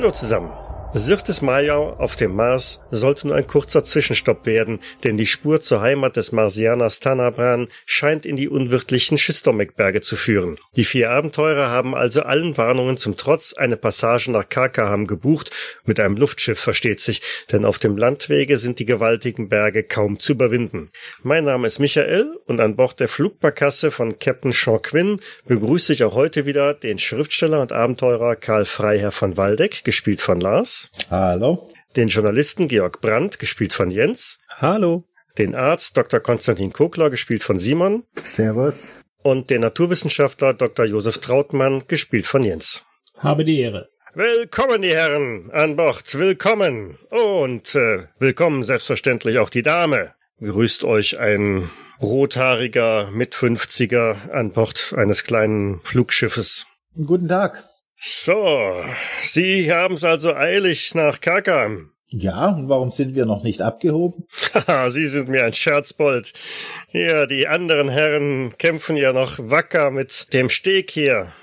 Hallo zusammen. Syrtis Majau auf dem Mars sollte nur ein kurzer Zwischenstopp werden, denn die Spur zur Heimat des Marsianers Tanabran scheint in die unwirtlichen Schistomekberge zu führen. Die vier Abenteurer haben also allen Warnungen zum Trotz eine Passage nach Karkaham gebucht, mit einem Luftschiff versteht sich, denn auf dem Landwege sind die gewaltigen Berge kaum zu überwinden. Mein Name ist Michael und an Bord der Flugbarkasse von Captain Sean Quinn begrüße ich auch heute wieder den Schriftsteller und Abenteurer Karl Freiherr von Waldeck, gespielt von Lars. Hallo. Den Journalisten Georg Brandt, gespielt von Jens. Hallo. Den Arzt Dr. Konstantin Kokler, gespielt von Simon. Servus. Und den Naturwissenschaftler Dr. Josef Trautmann, gespielt von Jens. Habe die Ehre. Willkommen, die Herren, an Bord. Willkommen. Und äh, willkommen selbstverständlich auch die Dame. Grüßt euch ein rothaariger Mit-50er an Bord eines kleinen Flugschiffes. Guten Tag. So, Sie haben es also eilig nach Kakam. Ja, und warum sind wir noch nicht abgehoben? Haha, Sie sind mir ein Scherzbold. Ja, die anderen Herren kämpfen ja noch wacker mit dem Steg hier.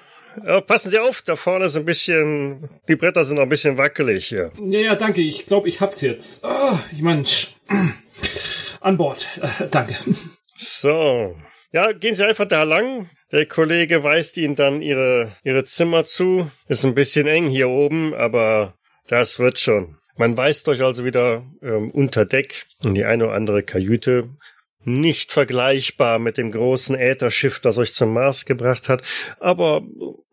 Aber passen Sie auf, da vorne ist ein bisschen, die Bretter sind noch ein bisschen wackelig hier. Ja, ja, danke. Ich glaube, ich hab's jetzt. Oh, ich mein, an Bord. Äh, danke. So. Ja, gehen Sie einfach da lang. Der Kollege weist Ihnen dann Ihre, Ihre Zimmer zu. Ist ein bisschen eng hier oben, aber das wird schon. Man weist euch also wieder ähm, unter Deck in die eine oder andere Kajüte. Nicht vergleichbar mit dem großen Ätherschiff, das euch zum Mars gebracht hat, aber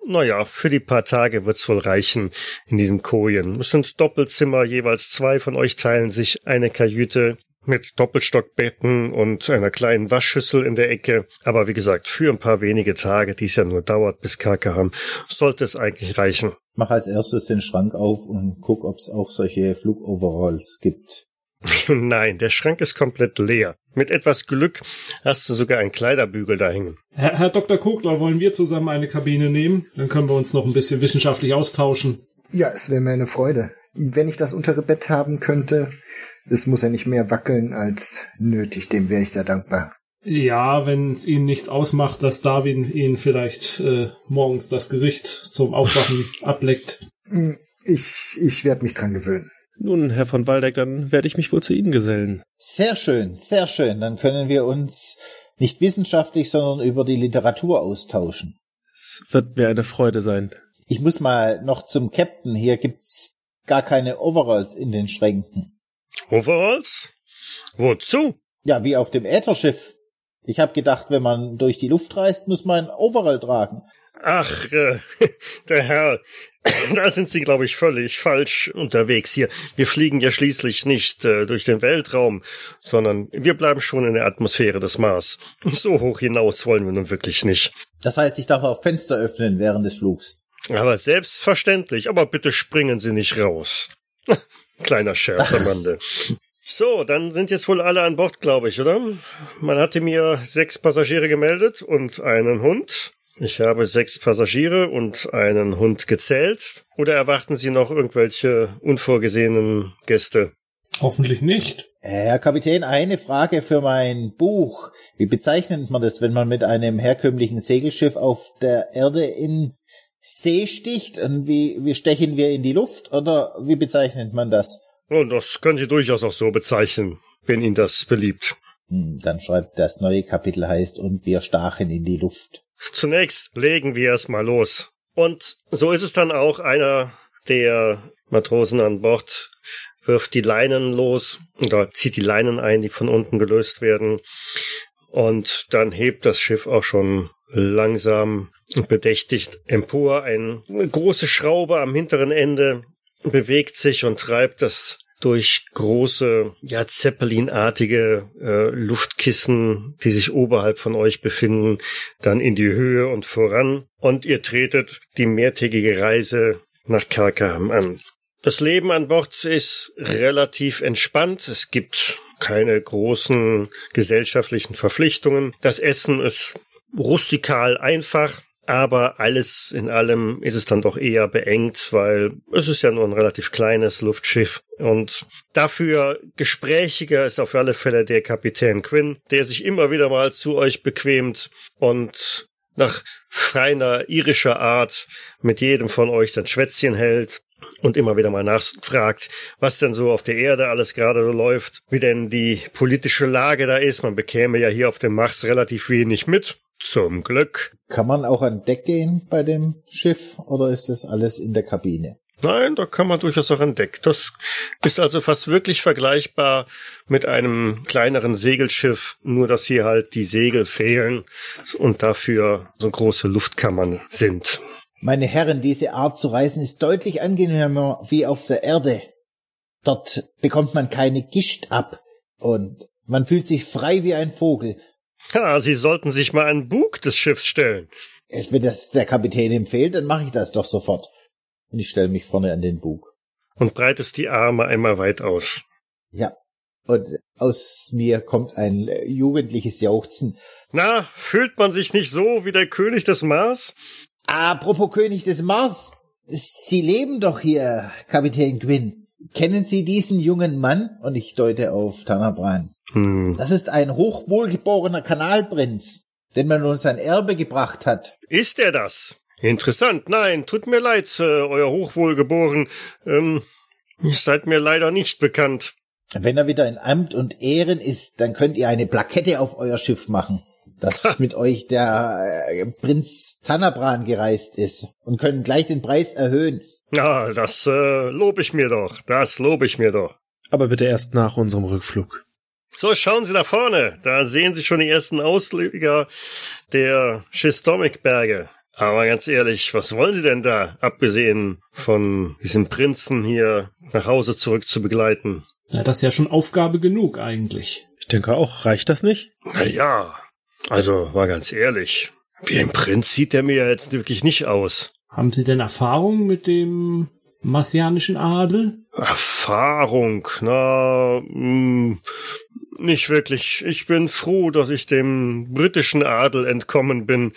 naja, für die paar Tage wird's wohl reichen in diesen Kojen. Es sind Doppelzimmer, jeweils zwei von euch teilen sich eine Kajüte mit Doppelstockbetten und einer kleinen Waschschüssel in der Ecke. Aber wie gesagt, für ein paar wenige Tage, die es ja nur dauert bis Kakaham, sollte es eigentlich reichen. Mach als erstes den Schrank auf und guck, ob es auch solche Flugoveralls gibt. Nein, der Schrank ist komplett leer. Mit etwas Glück hast du sogar einen Kleiderbügel da hängen. Herr, Herr Dr. Kogler, wollen wir zusammen eine Kabine nehmen? Dann können wir uns noch ein bisschen wissenschaftlich austauschen. Ja, es wäre mir eine Freude. Wenn ich das untere Bett haben könnte, es muss ja nicht mehr wackeln als nötig, dem wäre ich sehr dankbar. Ja, wenn es Ihnen nichts ausmacht, dass Darwin Ihnen vielleicht äh, morgens das Gesicht zum Aufwachen ableckt. Hm, Ich, ich werde mich dran gewöhnen. Nun, Herr von Waldeck, dann werde ich mich wohl zu Ihnen gesellen. Sehr schön, sehr schön. Dann können wir uns nicht wissenschaftlich, sondern über die Literatur austauschen. Es wird mir eine Freude sein. Ich muss mal noch zum Captain. Hier gibt's gar keine Overalls in den Schränken. Overalls? Wozu? Ja, wie auf dem Ätherschiff. Ich habe gedacht, wenn man durch die Luft reist, muss man ein Overall tragen. Ach, äh, der Herr, da sind Sie, glaube ich, völlig falsch unterwegs hier. Wir fliegen ja schließlich nicht äh, durch den Weltraum, sondern wir bleiben schon in der Atmosphäre des Mars. So hoch hinaus wollen wir nun wirklich nicht. Das heißt, ich darf auch Fenster öffnen während des Flugs. Aber selbstverständlich, aber bitte springen Sie nicht raus. Kleiner Scherz am Rande. So, dann sind jetzt wohl alle an Bord, glaube ich, oder? Man hatte mir sechs Passagiere gemeldet und einen Hund. Ich habe sechs Passagiere und einen Hund gezählt. Oder erwarten Sie noch irgendwelche unvorgesehenen Gäste? Hoffentlich nicht. Herr Kapitän, eine Frage für mein Buch. Wie bezeichnet man das, wenn man mit einem herkömmlichen Segelschiff auf der Erde in See sticht? Und wie, wie stechen wir in die Luft? Oder wie bezeichnet man das? Und das können Sie durchaus auch so bezeichnen, wenn Ihnen das beliebt. Hm, dann schreibt das neue Kapitel heißt, und wir stachen in die Luft. Zunächst legen wir es mal los. Und so ist es dann auch einer der Matrosen an Bord wirft die Leinen los oder zieht die Leinen ein, die von unten gelöst werden. Und dann hebt das Schiff auch schon langsam bedächtigt empor. Eine große Schraube am hinteren Ende bewegt sich und treibt das durch große, ja, Zeppelinartige äh, Luftkissen, die sich oberhalb von euch befinden, dann in die Höhe und voran. Und ihr tretet die mehrtägige Reise nach Karkaham an. Das Leben an Bord ist relativ entspannt. Es gibt keine großen gesellschaftlichen Verpflichtungen. Das Essen ist rustikal einfach. Aber alles in allem ist es dann doch eher beengt, weil es ist ja nur ein relativ kleines Luftschiff. Und dafür gesprächiger ist auf alle Fälle der Kapitän Quinn, der sich immer wieder mal zu euch bequemt und nach feiner irischer Art mit jedem von euch sein Schwätzchen hält und immer wieder mal nachfragt, was denn so auf der Erde alles gerade läuft, wie denn die politische Lage da ist. Man bekäme ja hier auf dem Mars relativ wenig mit. Zum Glück. Kann man auch an Deck gehen bei dem Schiff oder ist das alles in der Kabine? Nein, da kann man durchaus auch an Deck. Das ist also fast wirklich vergleichbar mit einem kleineren Segelschiff, nur dass hier halt die Segel fehlen und dafür so große Luftkammern sind. Meine Herren, diese Art zu reisen ist deutlich angenehmer wie auf der Erde. Dort bekommt man keine Gischt ab und man fühlt sich frei wie ein Vogel. Ja, Sie sollten sich mal an Bug des Schiffs stellen. Wenn das der Kapitän empfiehlt, dann mache ich das doch sofort. Und ich stelle mich vorne an den Bug. Und breitest die Arme einmal weit aus. Ja. Und aus mir kommt ein jugendliches Jauchzen. Na, fühlt man sich nicht so wie der König des Mars? Apropos König des Mars. Sie leben doch hier, Kapitän Quinn. Kennen Sie diesen jungen Mann? Und ich deute auf Tanabran. Hm. Das ist ein hochwohlgeborener Kanalprinz, den man uns ein Erbe gebracht hat. Ist er das? Interessant. Nein, tut mir leid, äh, euer Hochwohlgeboren. Ähm, ihr seid mir leider nicht bekannt. Wenn er wieder in Amt und Ehren ist, dann könnt ihr eine Plakette auf euer Schiff machen, dass mit euch der äh, Prinz Tanabran gereist ist und können gleich den Preis erhöhen. Ja, das äh, lob ich mir doch. Das lob ich mir doch. Aber bitte erst nach unserem Rückflug. So, schauen Sie da vorne. Da sehen Sie schon die ersten Ausleger der Schistomik-Berge. Aber ganz ehrlich, was wollen Sie denn da, abgesehen von diesem Prinzen hier nach Hause zurück zu begleiten? Ja, das ist ja schon Aufgabe genug eigentlich. Ich denke auch, reicht das nicht? Na ja, also war ganz ehrlich, wie ein Prinz sieht der mir jetzt wirklich nicht aus. Haben Sie denn Erfahrung mit dem marsianischen Adel? Erfahrung, na, mh, nicht wirklich. Ich bin froh, dass ich dem britischen Adel entkommen bin.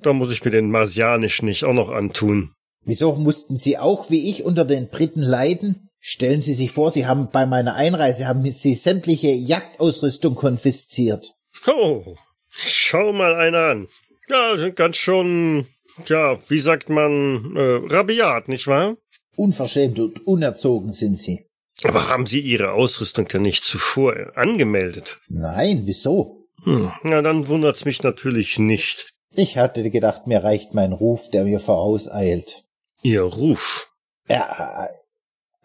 Da muss ich mir den marsianischen nicht auch noch antun. Wieso mussten Sie auch wie ich unter den Briten leiden? Stellen Sie sich vor, Sie haben bei meiner Einreise haben Sie sämtliche Jagdausrüstung konfisziert. Oh, schau mal einer an. Ja, sind ganz schon, ja, wie sagt man, äh, rabiat, nicht wahr? Unverschämt und unerzogen sind Sie. Aber haben Sie Ihre Ausrüstung denn nicht zuvor angemeldet? Nein, wieso? Hm, na, dann wundert's mich natürlich nicht. Ich hatte gedacht, mir reicht mein Ruf, der mir vorauseilt. Ihr Ruf. Ja,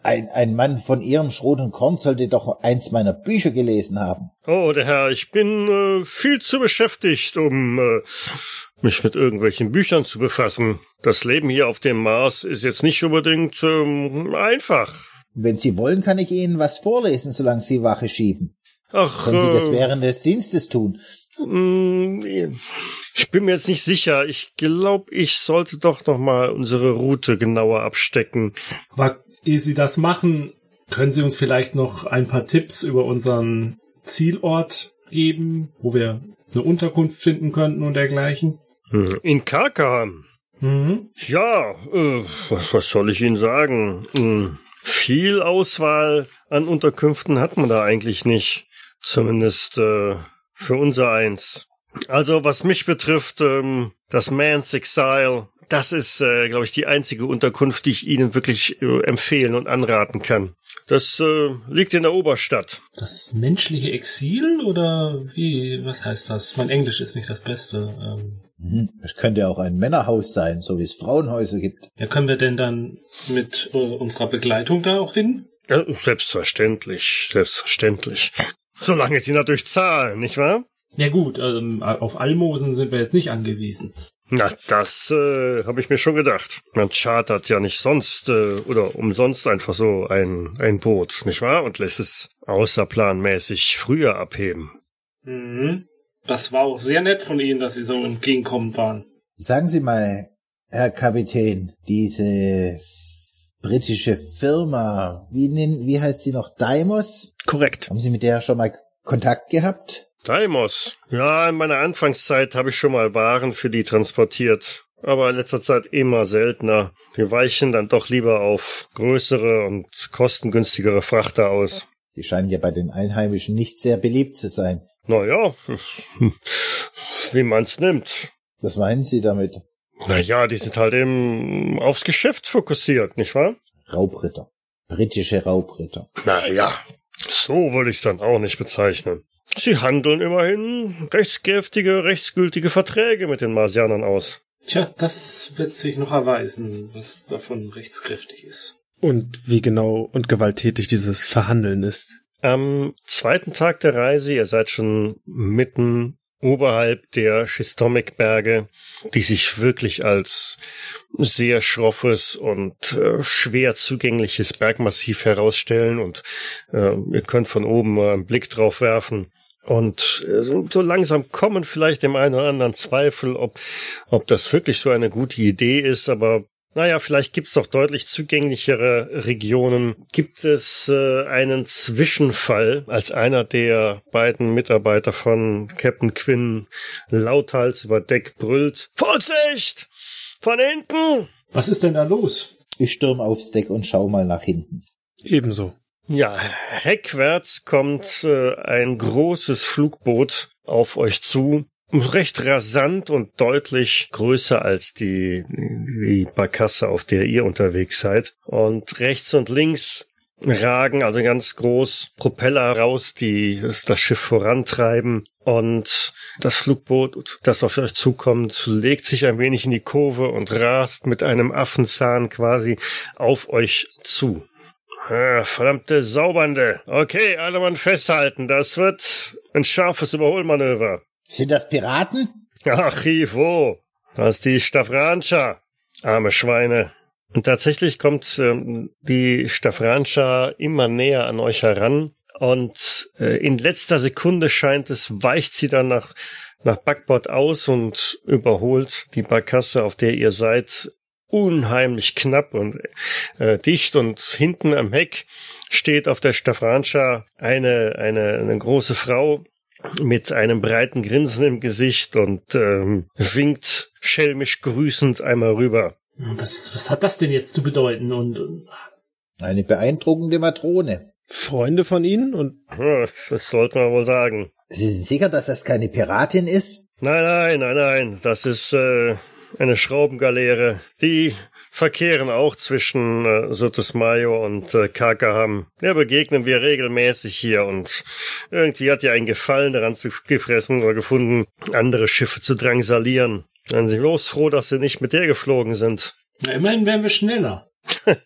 ein, ein Mann von Ihrem Schrot und Korn sollte doch eins meiner Bücher gelesen haben. Oh, der Herr, ich bin äh, viel zu beschäftigt, um äh, mich mit irgendwelchen Büchern zu befassen. Das Leben hier auf dem Mars ist jetzt nicht unbedingt ähm, einfach. Wenn Sie wollen, kann ich Ihnen was vorlesen, solange Sie Wache schieben. Ach, Können Sie das äh, während des Dienstes tun? Mm, Ich bin mir jetzt nicht sicher. Ich glaube, ich sollte doch noch mal unsere Route genauer abstecken. Aber ehe Sie das machen, können Sie uns vielleicht noch ein paar Tipps über unseren Zielort geben, wo wir eine Unterkunft finden könnten und dergleichen? Hm, In Karkam. Mhm. Ja, äh, was, was soll ich Ihnen sagen? Viel Auswahl an Unterkünften hat man da eigentlich nicht. Zumindest äh, für unser eins. Also was mich betrifft, ähm, das Man's Exile, das ist, äh, glaube ich, die einzige Unterkunft, die ich Ihnen wirklich äh, empfehlen und anraten kann. Das äh, liegt in der Oberstadt. Das menschliche Exil oder wie, was heißt das? Mein Englisch ist nicht das Beste. Ähm, Hm, Es könnte auch ein Männerhaus sein, so wie es Frauenhäuser gibt. ja, können wir denn dann mit äh, unserer Begleitung da auch hin? Ja, selbstverständlich, selbstverständlich. Solange Sie natürlich zahlen, nicht wahr? Ja gut, ähm, auf Almosen sind wir jetzt nicht angewiesen. Na, das äh, habe ich mir schon gedacht. Man chartert ja nicht sonst äh, oder umsonst einfach so ein, ein Boot, nicht wahr? Und lässt es außerplanmäßig früher abheben. Mhm. Das war auch sehr nett von Ihnen, dass Sie so entgegenkommend waren. Sagen Sie mal, Herr Kapitän, diese britische Firma, wie, nennen, wie heißt sie noch? Daimos? Korrekt. Haben Sie mit der schon mal Kontakt gehabt? Daimos. Ja, in meiner Anfangszeit habe ich schon mal Waren für die transportiert. Aber in letzter Zeit immer seltener. Wir weichen dann doch lieber auf größere und kostengünstigere Frachter aus. Sie scheinen ja bei den Einheimischen nicht sehr beliebt zu sein. Naja, wie man's nimmt. Was meinen Sie damit? Naja, die sind halt eben aufs Geschäft fokussiert, nicht wahr? Raubritter. Britische Raubritter. Naja, so würde ich es dann auch nicht bezeichnen. Sie handeln immerhin rechtskräftige, rechtsgültige Verträge mit den Marsianern aus. Tja, das wird sich noch erweisen, was davon rechtskräftig ist. Und wie genau und gewalttätig dieses Verhandeln ist. Am zweiten Tag der Reise, ihr seid schon mitten oberhalb der Schistomik-Berge, die sich wirklich als sehr schroffes und äh, schwer zugängliches Bergmassiv herausstellen und äh, ihr könnt von oben mal einen Blick drauf werfen. Und äh, so langsam kommen vielleicht dem einen oder anderen Zweifel, ob, ob das wirklich so eine gute Idee ist, aber naja, vielleicht gibt es auch deutlich zugänglichere Regionen. Gibt es äh, einen Zwischenfall, als einer der beiden Mitarbeiter von Captain Quinn lauthals über Deck brüllt. Vorsicht! Von hinten! Was ist denn da los? Ich stürm aufs Deck und schau mal nach hinten. Ebenso. Ja, heckwärts kommt äh, ein großes Flugboot auf euch zu. Recht rasant und deutlich größer als die, die Barkasse, auf der ihr unterwegs seid. Und rechts und links ragen also ganz groß Propeller raus, die das Schiff vorantreiben. Und das Flugboot, das auf euch zukommt, legt sich ein wenig in die Kurve und rast mit einem Affenzahn quasi auf euch zu. Verdammte Saubernde. Okay, alle Mann festhalten. Das wird ein scharfes Überholmanöver. Sind das Piraten? Ach, Ivo. Das ist die Staffranscha. Arme Schweine. Und tatsächlich kommt ähm, die Staffranscha immer näher an euch heran. Und äh, in letzter Sekunde scheint es, weicht sie dann nach, nach Backbord aus und überholt die Barkasse, auf der ihr seid, unheimlich knapp und äh, dicht und hinten am Heck steht auf der Staffranscha eine, eine, eine große Frau mit einem breiten Grinsen im Gesicht und ähm, winkt schelmisch grüßend einmal rüber. Was, was hat das denn jetzt zu bedeuten? Und, und Eine beeindruckende Matrone. Freunde von Ihnen und Das sollte man wohl sagen. Sie sind sicher, dass das keine Piratin ist? Nein, nein, nein, nein. Das ist äh, eine Schraubengaleere. Die verkehren auch zwischen äh, Sotesmayo und äh, Kakaham. Der begegnen wir regelmäßig hier und irgendwie hat ihr einen Gefallen daran zu gefressen oder gefunden, andere Schiffe zu drangsalieren. Seien Sie bloß froh, dass Sie nicht mit der geflogen sind. na, immerhin wären wir schneller.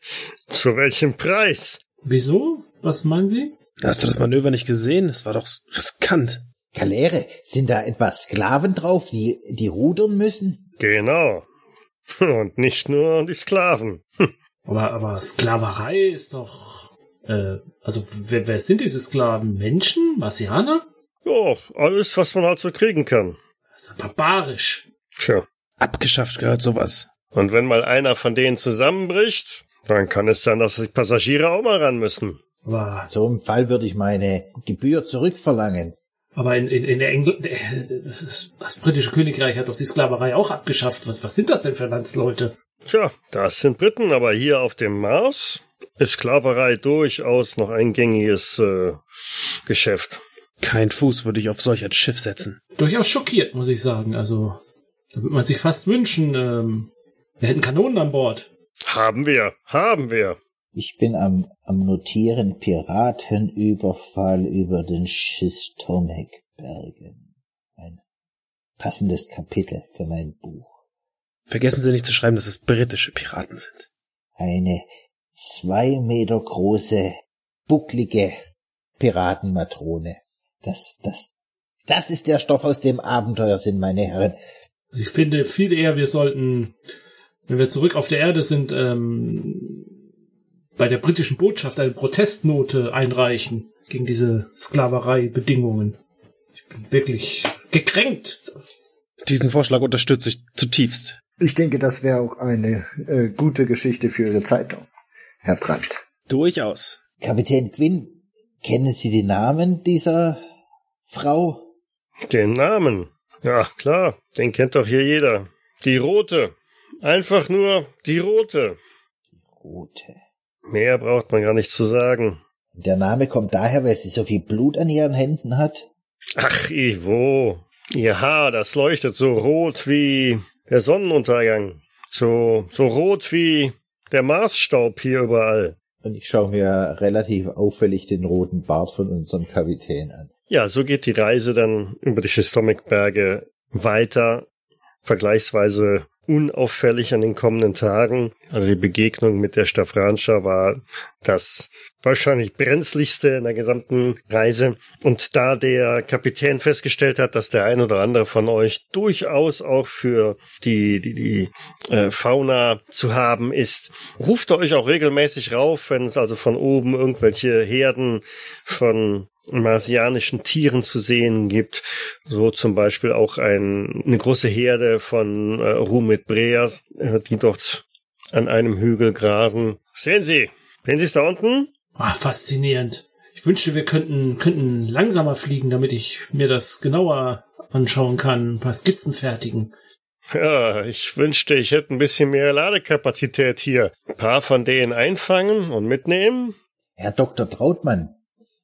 Zu welchem Preis? Wieso? Was meinen Sie? hast du das Manöver nicht gesehen? Es war doch riskant. Galeere, sind da etwa Sklaven drauf, die, die rudern müssen? Genau. Und nicht nur die Sklaven. Aber, aber Sklaverei ist doch. Äh, also wer, wer sind diese Sklaven? Menschen? Marsianer? Ja, alles, was man halt so kriegen kann. Also barbarisch. Tja. Abgeschafft gehört sowas. Und wenn mal einer von denen zusammenbricht, dann kann es sein, dass die Passagiere auch mal ran müssen. Aber, So im Fall würde ich meine Gebühr zurückverlangen. Aber in, in, in der Engl äh, das, das britische Königreich hat doch die Sklaverei auch abgeschafft. Was, was sind das denn für Landsleute? Tja, das sind Briten, aber hier auf dem Mars ist Sklaverei durchaus noch ein gängiges äh, Geschäft. Kein Fuß würde ich auf solch ein Schiff setzen. Durchaus schockiert, muss ich sagen. Also, da würde man sich fast wünschen, ähm, wir hätten Kanonen an Bord. Haben wir, haben wir. Ich bin am, am Notieren Piratenüberfall über den Schistomekbergen. Ein passendes Kapitel für mein Buch. Vergessen Sie nicht zu schreiben, dass es britische Piraten sind. Eine zwei Meter große, bucklige Piratenmatrone. Das, das, das ist der Stoff, aus dem Abenteuer sind, meine Herren. Ich finde viel eher, wir sollten, wenn wir zurück auf der Erde sind, ähm, bei der britischen Botschaft eine Protestnote einreichen gegen diese Sklaverei-Bedingungen. Ich bin wirklich gekränkt. Diesen Vorschlag unterstütze ich zutiefst. Ich denke, das wäre auch eine äh, gute Geschichte für Ihre Zeitung, Herr Brandt. Durchaus. Kapitän Quinn, kennen Sie den Namen dieser Frau? Den Namen. Ja, klar, den kennt doch hier jeder. Die Rote. Einfach nur die Rote. Rote. Mehr braucht man gar nicht zu sagen. Der Name kommt daher, weil sie so viel Blut an ihren Händen hat? Ach, Ivo. Ihr Haar, das leuchtet so rot wie der Sonnenuntergang. So, so rot wie der Marsstaub hier überall. Und ich schaue mir relativ auffällig den roten Bart von unserem Kapitän an. Ja, so geht die Reise dann über die Schistomikberge weiter, vergleichsweise unauffällig an den kommenden Tagen. Also die Begegnung mit der Staffranscha war das wahrscheinlich brenzligste in der gesamten Reise. Und da der Kapitän festgestellt hat, dass der ein oder andere von euch durchaus auch für die, die, die äh, Fauna zu haben ist, ruft er euch auch regelmäßig rauf, wenn es also von oben irgendwelche Herden von marsianischen Tieren zu sehen gibt. So zum Beispiel auch ein, eine große Herde von äh, Rumit Breas, äh, die dort an einem Hügel grasen. Sehen Sie, sehen Sie es da unten? Ah, faszinierend. Ich wünschte, wir könnten, könnten langsamer fliegen, damit ich mir das genauer anschauen kann, ein paar Skizzen fertigen. Ja, ich wünschte, ich hätte ein bisschen mehr Ladekapazität hier. Ein paar von denen einfangen und mitnehmen. Herr Dr. Trautmann,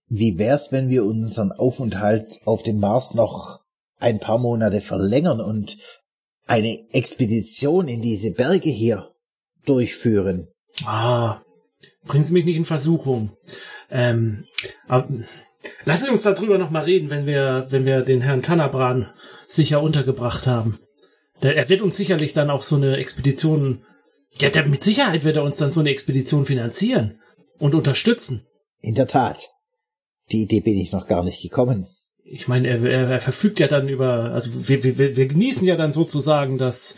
wie wär's, wenn wir unseren Aufenthalt auf dem Mars noch ein paar Monate verlängern und eine Expedition in diese Berge hier durchführen? Ah, bringen Sie mich nicht in Versuchung. Ähm, aber, lassen Sie uns darüber noch mal reden, wenn wir, wenn wir den Herrn Tannabran sicher untergebracht haben. Der, er wird uns sicherlich dann auch so eine Expedition, ja, der, mit Sicherheit wird er uns dann so eine Expedition finanzieren und unterstützen. In der Tat. Die Idee bin ich noch gar nicht gekommen. Ich meine, er, er, er verfügt ja dann über, also wir, wir, wir genießen ja dann sozusagen das,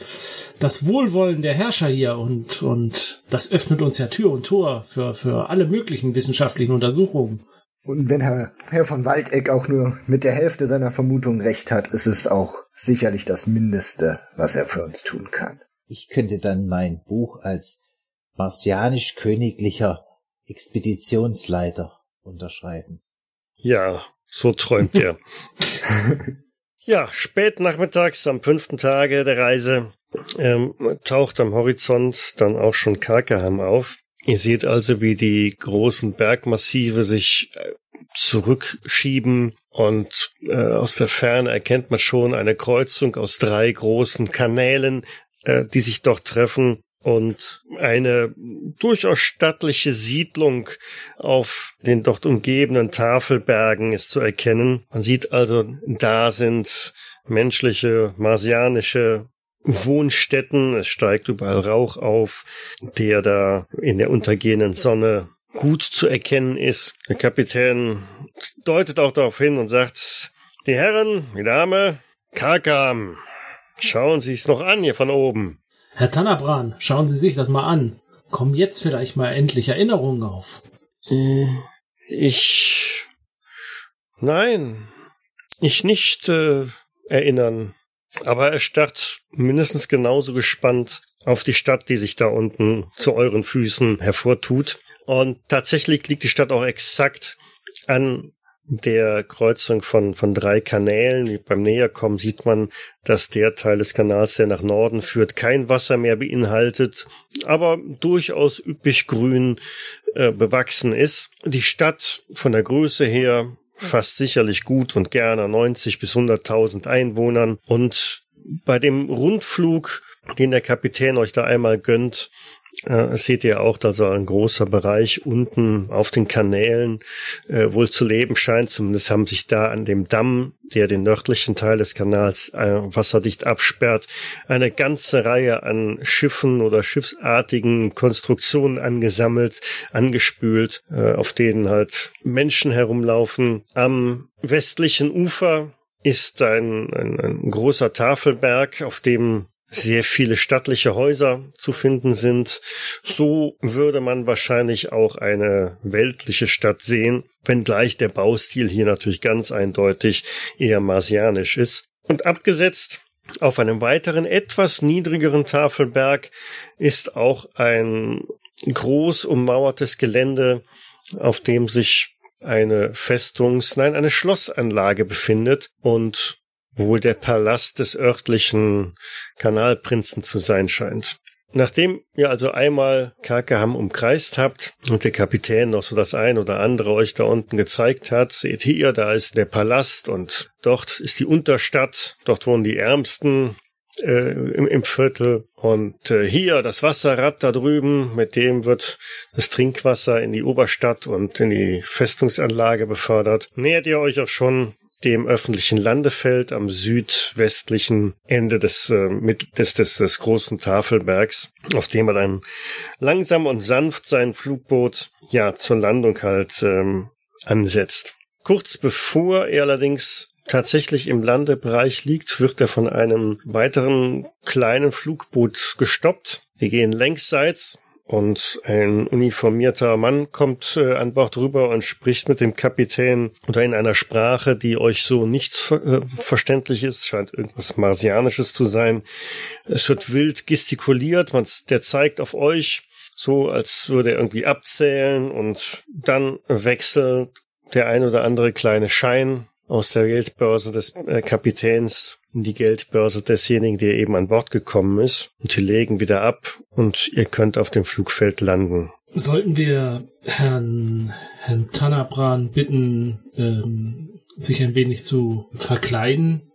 das Wohlwollen der Herrscher hier und, und das öffnet uns ja Tür und Tor für, für alle möglichen wissenschaftlichen Untersuchungen. Und wenn Herr, Herr von Waldeck auch nur mit der Hälfte seiner Vermutung recht hat, ist es auch sicherlich das Mindeste, was er für uns tun kann. Ich könnte dann mein Buch als marsianisch-königlicher Expeditionsleiter unterschreiben. Ja, so träumt er. ja, spät nachmittags am fünften Tage der Reise ähm, taucht am Horizont dann auch schon Karkaham auf. Ihr seht also, wie die großen Bergmassive sich äh, zurückschieben und äh, aus der Ferne erkennt man schon eine Kreuzung aus drei großen Kanälen, äh, die sich dort treffen und eine durchaus stattliche Siedlung auf den dort umgebenden Tafelbergen ist zu erkennen. Man sieht also, da sind menschliche, marsianische Wohnstätten. Es steigt überall Rauch auf, der da in der untergehenden Sonne gut zu erkennen ist. Der Kapitän deutet auch darauf hin und sagt, die Herren, die Dame, Kakam, schauen Sie es noch an hier von oben. Herr Tannabran, schauen Sie sich das mal an. Kommen jetzt vielleicht mal endlich Erinnerungen auf. Äh, ich. Nein, ich nicht äh, erinnern. Aber er starrt mindestens genauso gespannt auf die Stadt, die sich da unten zu euren Füßen hervortut. Und tatsächlich liegt die Stadt auch exakt an der Kreuzung von, von drei Kanälen. Beim Näherkommen sieht man, dass der Teil des Kanals, der nach Norden führt, kein Wasser mehr beinhaltet, aber durchaus üppig grün äh, bewachsen ist. Die Stadt von der Größe her fast sicherlich gut und gerne 90 bis 100.000 Einwohnern und bei dem Rundflug, den der Kapitän euch da einmal gönnt, äh, seht ihr auch, dass so ein großer Bereich unten auf den Kanälen äh, wohl zu leben scheint. Zumindest haben sich da an dem Damm, der den nördlichen Teil des Kanals äh, wasserdicht absperrt, eine ganze Reihe an Schiffen oder schiffsartigen Konstruktionen angesammelt, angespült, äh, auf denen halt Menschen herumlaufen. Am westlichen Ufer ist ein, ein, ein großer Tafelberg, auf dem sehr viele stattliche Häuser zu finden sind. So würde man wahrscheinlich auch eine weltliche Stadt sehen, wenngleich der Baustil hier natürlich ganz eindeutig eher marsianisch ist. Und abgesetzt auf einem weiteren, etwas niedrigeren Tafelberg ist auch ein groß ummauertes Gelände, auf dem sich eine Festungs-, nein, eine Schlossanlage befindet und wohl der Palast des örtlichen Kanalprinzen zu sein scheint. Nachdem ihr also einmal Karkeham umkreist habt und der Kapitän noch so das ein oder andere euch da unten gezeigt hat, seht ihr, da ist der Palast und dort ist die Unterstadt, dort wohnen die Ärmsten äh, im, im Viertel. Und äh, hier das Wasserrad da drüben, mit dem wird das Trinkwasser in die Oberstadt und in die Festungsanlage befördert. Nähert ihr euch auch schon dem öffentlichen Landefeld am südwestlichen Ende des, äh, des, des, des großen Tafelbergs, auf dem er dann langsam und sanft sein Flugboot ja zur Landung halt ähm, ansetzt. Kurz bevor er allerdings tatsächlich im Landebereich liegt, wird er von einem weiteren kleinen Flugboot gestoppt. Die gehen längsseits und ein uniformierter Mann kommt äh, an Bord rüber und spricht mit dem Kapitän oder in einer Sprache, die euch so nicht äh, verständlich ist, scheint irgendwas Marsianisches zu sein. Es wird wild gestikuliert, man, der zeigt auf euch, so als würde er irgendwie abzählen. Und dann wechselt der ein oder andere kleine Schein aus der Geldbörse des äh, Kapitäns in die Geldbörse desjenigen, der eben an Bord gekommen ist. Und die legen wieder ab und ihr könnt auf dem Flugfeld landen. Sollten wir Herrn, Herrn Tanabran bitten, ähm, sich ein wenig zu verkleiden,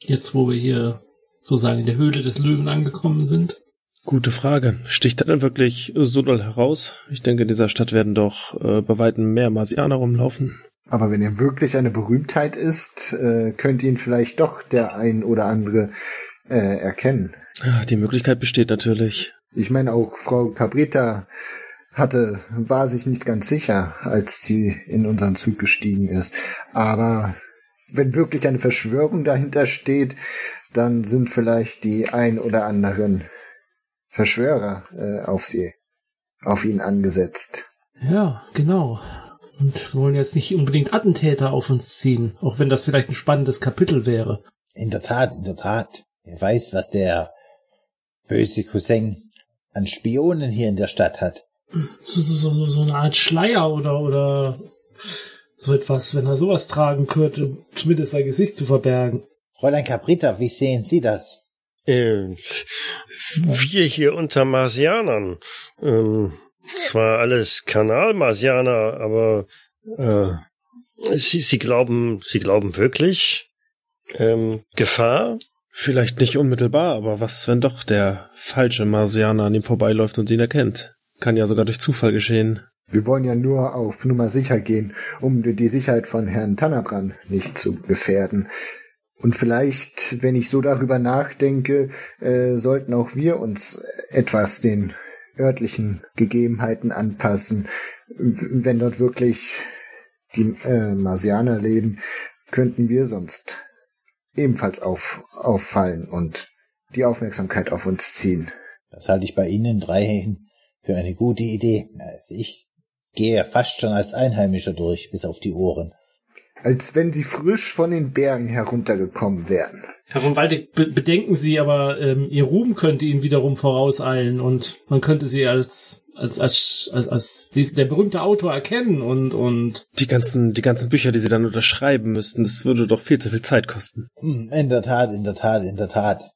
jetzt wo wir hier sozusagen in der Höhle des Löwen angekommen sind? Gute Frage. Sticht er denn wirklich so doll heraus? Ich denke, in dieser Stadt werden doch äh, bei weitem mehr Marsianer rumlaufen. Aber wenn er wirklich eine Berühmtheit ist, äh, könnte ihn vielleicht doch der ein oder andere äh, erkennen. Ja, die Möglichkeit besteht natürlich. Ich meine, auch Frau Cabrita hatte, war sich nicht ganz sicher, als sie in unseren Zug gestiegen ist. Aber wenn wirklich eine Verschwörung dahinter steht, dann sind vielleicht die ein oder anderen Verschwörer äh, auf sie, auf ihn angesetzt. Ja, genau und wollen jetzt nicht unbedingt Attentäter auf uns ziehen, auch wenn das vielleicht ein spannendes Kapitel wäre. In der Tat, in der Tat. Wer weiß, was der böse Cousin an Spionen hier in der Stadt hat. So, so, so, so eine Art Schleier oder, oder so etwas, wenn er sowas tragen könnte, zumindest sein Gesicht zu verbergen. Fräulein Caprita, wie sehen Sie das? Äh, wir hier unter Marsianern. Ähm, zwar alles Kanalmarsianer, aber äh, sie, sie glauben, sie glauben wirklich ähm, Gefahr? Vielleicht nicht unmittelbar, aber was, wenn doch der falsche Marsianer an ihm vorbeiläuft und ihn erkennt? Kann ja sogar durch Zufall geschehen. Wir wollen ja nur auf Nummer sicher gehen, um die Sicherheit von Herrn Tanabran nicht zu gefährden. Und vielleicht, wenn ich so darüber nachdenke, äh, sollten auch wir uns etwas den örtlichen Gegebenheiten anpassen. Wenn dort wirklich die äh, Marsianer leben, könnten wir sonst ebenfalls auf, auffallen und die Aufmerksamkeit auf uns ziehen. Das halte ich bei Ihnen drei für eine gute Idee. Also ich gehe fast schon als Einheimischer durch, bis auf die Ohren. Als wenn Sie frisch von den Bergen heruntergekommen wären. Herr von Waldeck, be bedenken Sie aber, ähm, Ihr Ruhm könnte Ihnen wiederum vorauseilen und man könnte Sie als als als als, als die, der berühmte Autor erkennen und und die ganzen die ganzen Bücher, die Sie dann unterschreiben müssten, das würde doch viel zu viel Zeit kosten. Hm, in der Tat, in der Tat, in der Tat.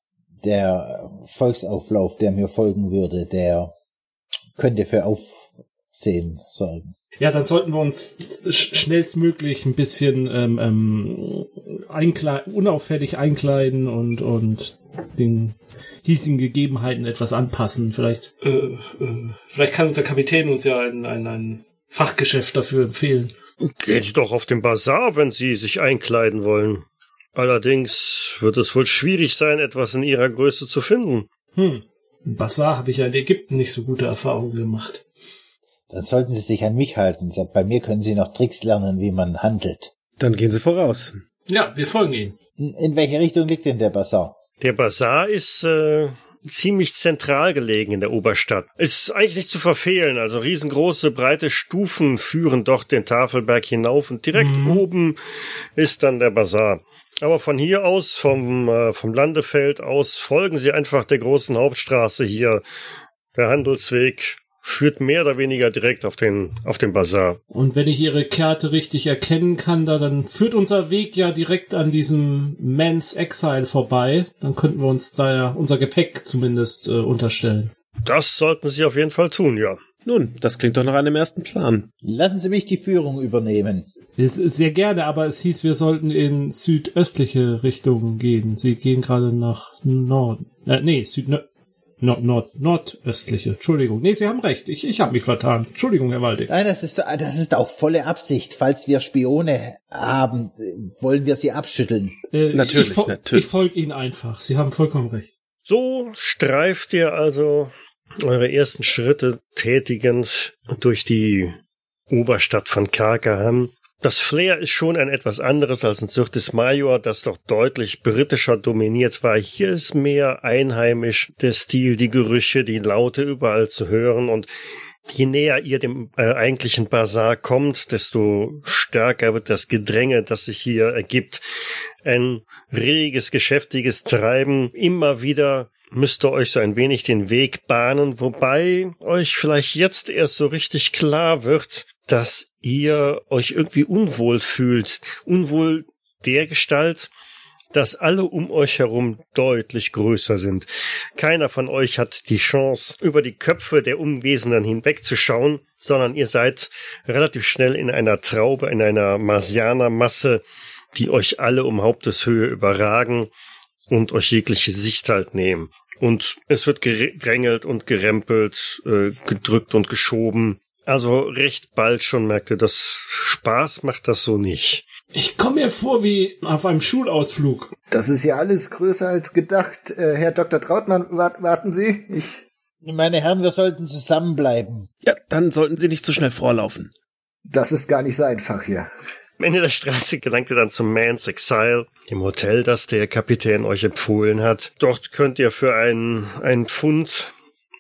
Der Volksauflauf, der mir folgen würde, der könnte für Aufsehen sorgen. Ja, dann sollten wir uns schnellstmöglich ein bisschen ähm, ähm, einkle unauffällig einkleiden und, und den hiesigen Gegebenheiten etwas anpassen. Vielleicht, äh, äh, vielleicht kann unser Kapitän uns ja ein, ein, ein Fachgeschäft dafür empfehlen. Gehen Sie doch auf den Bazar, wenn Sie sich einkleiden wollen. Allerdings wird es wohl schwierig sein, etwas in Ihrer Größe zu finden. Hm. Im Bazar habe ich ja in Ägypten nicht so gute Erfahrungen gemacht. Dann sollten Sie sich an mich halten. Bei mir können Sie noch Tricks lernen, wie man handelt. Dann gehen Sie voraus. Ja, wir folgen Ihnen. In welche Richtung liegt denn der Bazar? Der Bazar ist äh, ziemlich zentral gelegen in der Oberstadt. Ist eigentlich nicht zu verfehlen. Also riesengroße, breite Stufen führen dort den Tafelberg hinauf und direkt mhm. oben ist dann der Bazar. Aber von hier aus, vom, äh, vom Landefeld aus, folgen Sie einfach der großen Hauptstraße hier. Der Handelsweg führt mehr oder weniger direkt auf den, auf den Bazar. Und wenn ich Ihre Karte richtig erkennen kann, da, dann führt unser Weg ja direkt an diesem Man's Exile vorbei. Dann könnten wir uns da ja unser Gepäck zumindest äh, unterstellen. Das sollten Sie auf jeden Fall tun, ja. Nun, das klingt doch nach einem ersten Plan. Lassen Sie mich die Führung übernehmen. Es ist sehr gerne, aber es hieß, wir sollten in südöstliche Richtung gehen. Sie gehen gerade nach Norden. Äh, nee, Süd Nord, Nord, nordöstliche. Entschuldigung. Nee, Sie haben recht. Ich, ich habe mich vertan. Entschuldigung, Herr Waldig. Nein, das ist, das ist auch volle Absicht. Falls wir Spione haben, wollen wir sie abschütteln. Äh, Natürlich, ich, natürlich. Ich folge Ihnen einfach. Sie haben vollkommen recht. So streift ihr also eure ersten Schritte tätigend durch die Oberstadt von Karkaham. Das Flair ist schon ein etwas anderes als in Syrtis Major, das doch deutlich britischer dominiert war. Hier ist mehr einheimisch der Stil, die Gerüche, die Laute überall zu hören und Je näher ihr dem äh, eigentlichen Bazar kommt, desto stärker wird das Gedränge, das sich hier ergibt. Ein reges, geschäftiges Treiben. Immer wieder müsst ihr euch so ein wenig den Weg bahnen, wobei euch vielleicht jetzt erst so richtig klar wird, dass ihr euch irgendwie unwohl fühlt. Unwohl der Gestalt, dass alle um euch herum deutlich größer sind. Keiner von euch hat die Chance, über die Köpfe der Umwesenden hinwegzuschauen, sondern ihr seid relativ schnell in einer Traube, in einer Marsianermasse, die euch alle um Haupteshöhe überragen und euch jegliche Sicht halt nehmen. Und es wird gedrängelt und gerempelt, äh, gedrückt und geschoben. Also recht bald schon merkt ihr, dass Spaß macht das so nicht. Ich komme mir vor wie auf einem Schulausflug. Das ist ja alles größer als gedacht. Äh, Herr Dr. Trautmann, wart, warten Sie. Ich. Meine Herren, wir sollten zusammenbleiben. Ja, dann sollten Sie nicht zu schnell vorlaufen. Das ist gar nicht so einfach hier. Am Ende der Straße gelangt ihr dann zum Man's Exile, dem Hotel, das der Kapitän euch empfohlen hat. Dort könnt ihr für einen, einen Pfund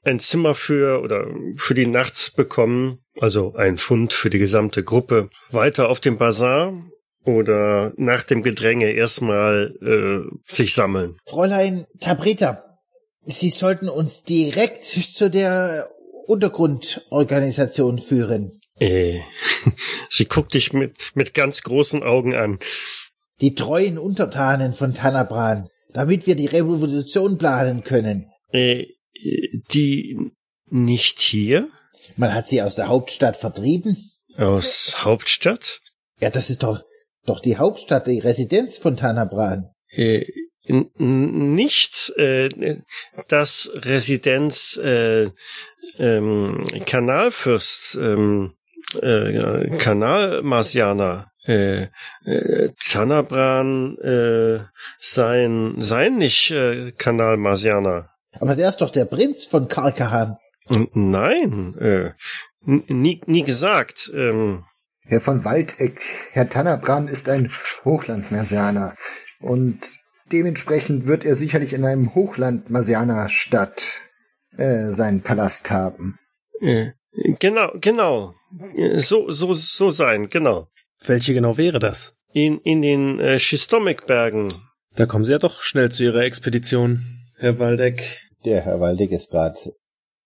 ein Zimmer für oder für die Nacht bekommen, also ein Pfund für die gesamte Gruppe. Weiter auf dem Bazar oder nach dem Gedränge erstmal äh, sich sammeln. Fräulein Tabrita, Sie sollten uns direkt zu der Untergrundorganisation führen. Äh, sie guckt dich mit, mit ganz großen Augen an. Die treuen Untertanen von Tanabran, damit wir die Revolution planen können. Äh, die nicht hier? Man hat sie aus der Hauptstadt vertrieben. Aus Hauptstadt? Ja, das ist doch, doch die Hauptstadt, die Residenz von Tanabran. Äh, nicht äh, das Residenz äh, ähm, Kanalfürst, ähm, äh, Kanalmarsianer. Äh, äh, Tanabran äh, sein sein nicht äh, Kanalmarsianer. Aber der ist doch der Prinz von Karkahan. Nein, äh, nie, nie gesagt. Ähm, Herr von Waldeck, Herr Tannabran ist ein Hochlandmersianer und dementsprechend wird er sicherlich in einem Hochlandmersianer-Stadt äh, seinen Palast haben. äh, genau, genau. Äh, So, so, so sein, genau. Welche genau wäre das? In, in den äh, Schistomik-Bergen. Da kommen Sie ja doch schnell zu Ihrer Expedition, Herr Waldeck. Der Herr Waldeck ist gerade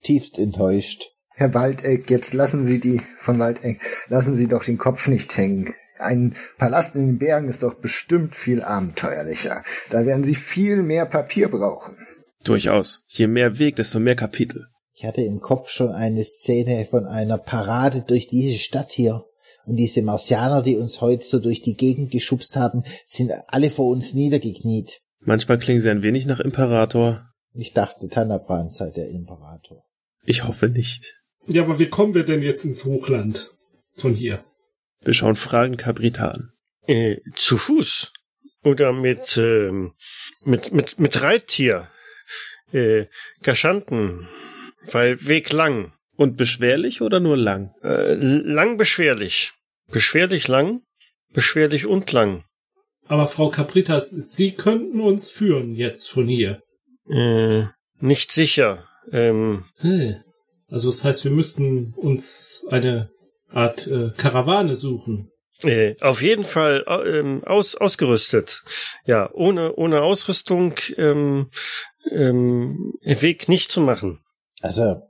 tiefst enttäuscht. Herr Waldeck, jetzt lassen Sie die von Waldeck, lassen Sie doch den Kopf nicht hängen. Ein Palast in den Bergen ist doch bestimmt viel abenteuerlicher. Da werden Sie viel mehr Papier brauchen. Durchaus. Je mehr Weg, desto mehr Kapitel. Ich hatte im Kopf schon eine Szene von einer Parade durch diese Stadt hier. Und diese Marsianer, die uns heute so durch die Gegend geschubst haben, sind alle vor uns niedergekniet. Manchmal klingen Sie ein wenig nach Imperator. Ich dachte, Tanabran sei der Imperator. Ich hoffe nicht. Ja, aber wie kommen wir denn jetzt ins Hochland von hier? Wir schauen Fragen Cabrita an. Äh, zu Fuß. Oder mit, ähm, mit, mit, mit Reittier. Äh, Gashanten. Weil Weg lang. Und beschwerlich oder nur lang? Äh, lang beschwerlich. Beschwerlich lang. Beschwerlich und lang. Aber Frau Capritas, Sie könnten uns führen jetzt von hier. Äh, nicht sicher. Ähm. Also das heißt, wir müssten uns eine Art äh, Karawane suchen. Äh, auf jeden Fall äh, ähm, aus, ausgerüstet. Ja, ohne, ohne Ausrüstung ähm, ähm, Weg nicht zu machen. Also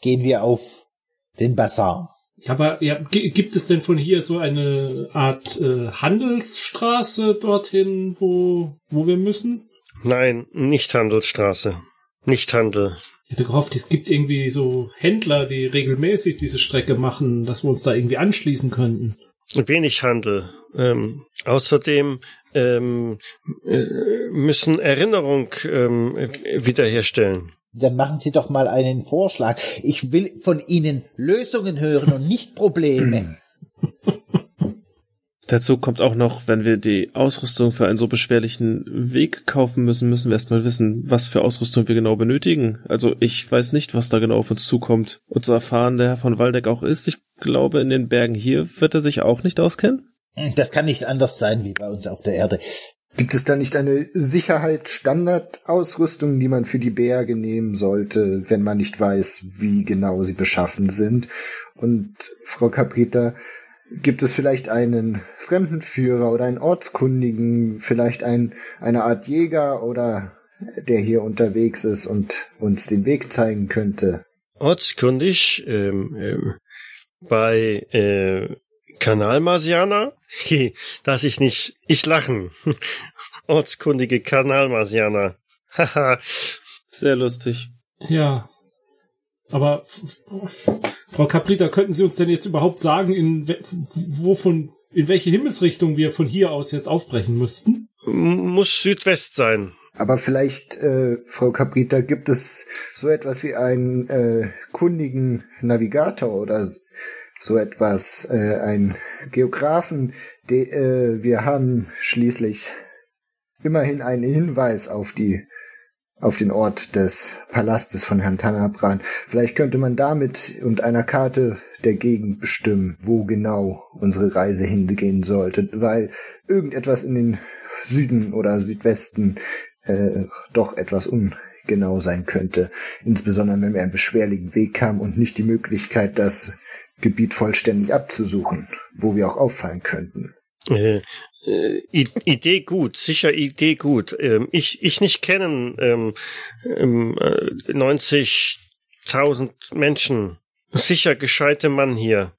gehen wir auf den Bazar. Ja, aber ja, gi- gibt es denn von hier so eine Art äh, Handelsstraße dorthin, wo, wo wir müssen? Nein, nicht Handelsstraße. Nicht Handel. Ich hätte gehofft, es gibt irgendwie so Händler, die regelmäßig diese Strecke machen, dass wir uns da irgendwie anschließen könnten. Wenig Handel. Ähm, außerdem ähm, äh, müssen Erinnerung ähm, wiederherstellen. Dann machen Sie doch mal einen Vorschlag. Ich will von Ihnen Lösungen hören und nicht Probleme. Dazu kommt auch noch, wenn wir die Ausrüstung für einen so beschwerlichen Weg kaufen müssen, müssen wir erstmal wissen, was für Ausrüstung wir genau benötigen. Also ich weiß nicht, was da genau auf uns zukommt. Und so erfahren der Herr von Waldeck auch ist, ich glaube, in den Bergen hier wird er sich auch nicht auskennen. Das kann nicht anders sein wie bei uns auf der Erde. Gibt es da nicht eine Sicherheit-Standard-Ausrüstung, die man für die Berge nehmen sollte, wenn man nicht weiß, wie genau sie beschaffen sind? Und Frau Caprita, gibt es vielleicht einen Fremdenführer oder einen Ortskundigen, vielleicht ein, eine Art Jäger oder der hier unterwegs ist und uns den Weg zeigen könnte? Ortskundig, ähm, ähm, bei äh, Kanalmarsianer? Dass ich nicht, ich lachen. Ortskundige Kanalmarsianer. Haha. Sehr lustig. Ja. Aber Frau Caprita, könnten Sie uns denn jetzt überhaupt sagen, in wovon, in welche Himmelsrichtung wir von hier aus jetzt aufbrechen müssten? Muss Südwest sein. Aber vielleicht, äh, Frau Caprita, gibt es so etwas wie einen äh, kundigen Navigator oder so etwas, äh, ein Geografen, de, äh, wir haben schließlich immerhin einen Hinweis auf die auf den Ort des Palastes von Herrn Tanabran. Vielleicht könnte man damit und einer Karte der Gegend bestimmen, wo genau unsere Reise hingehen sollte, weil irgendetwas in den Süden oder Südwesten äh, doch etwas ungenau sein könnte. Insbesondere wenn wir einen beschwerlichen Weg haben und nicht die Möglichkeit, das Gebiet vollständig abzusuchen, wo wir auch auffallen könnten. Äh, äh, Idee gut, sicher Idee gut. Ähm, ich, ich nicht kennen ähm, ähm, 90.000 Menschen. Sicher gescheite Mann hier.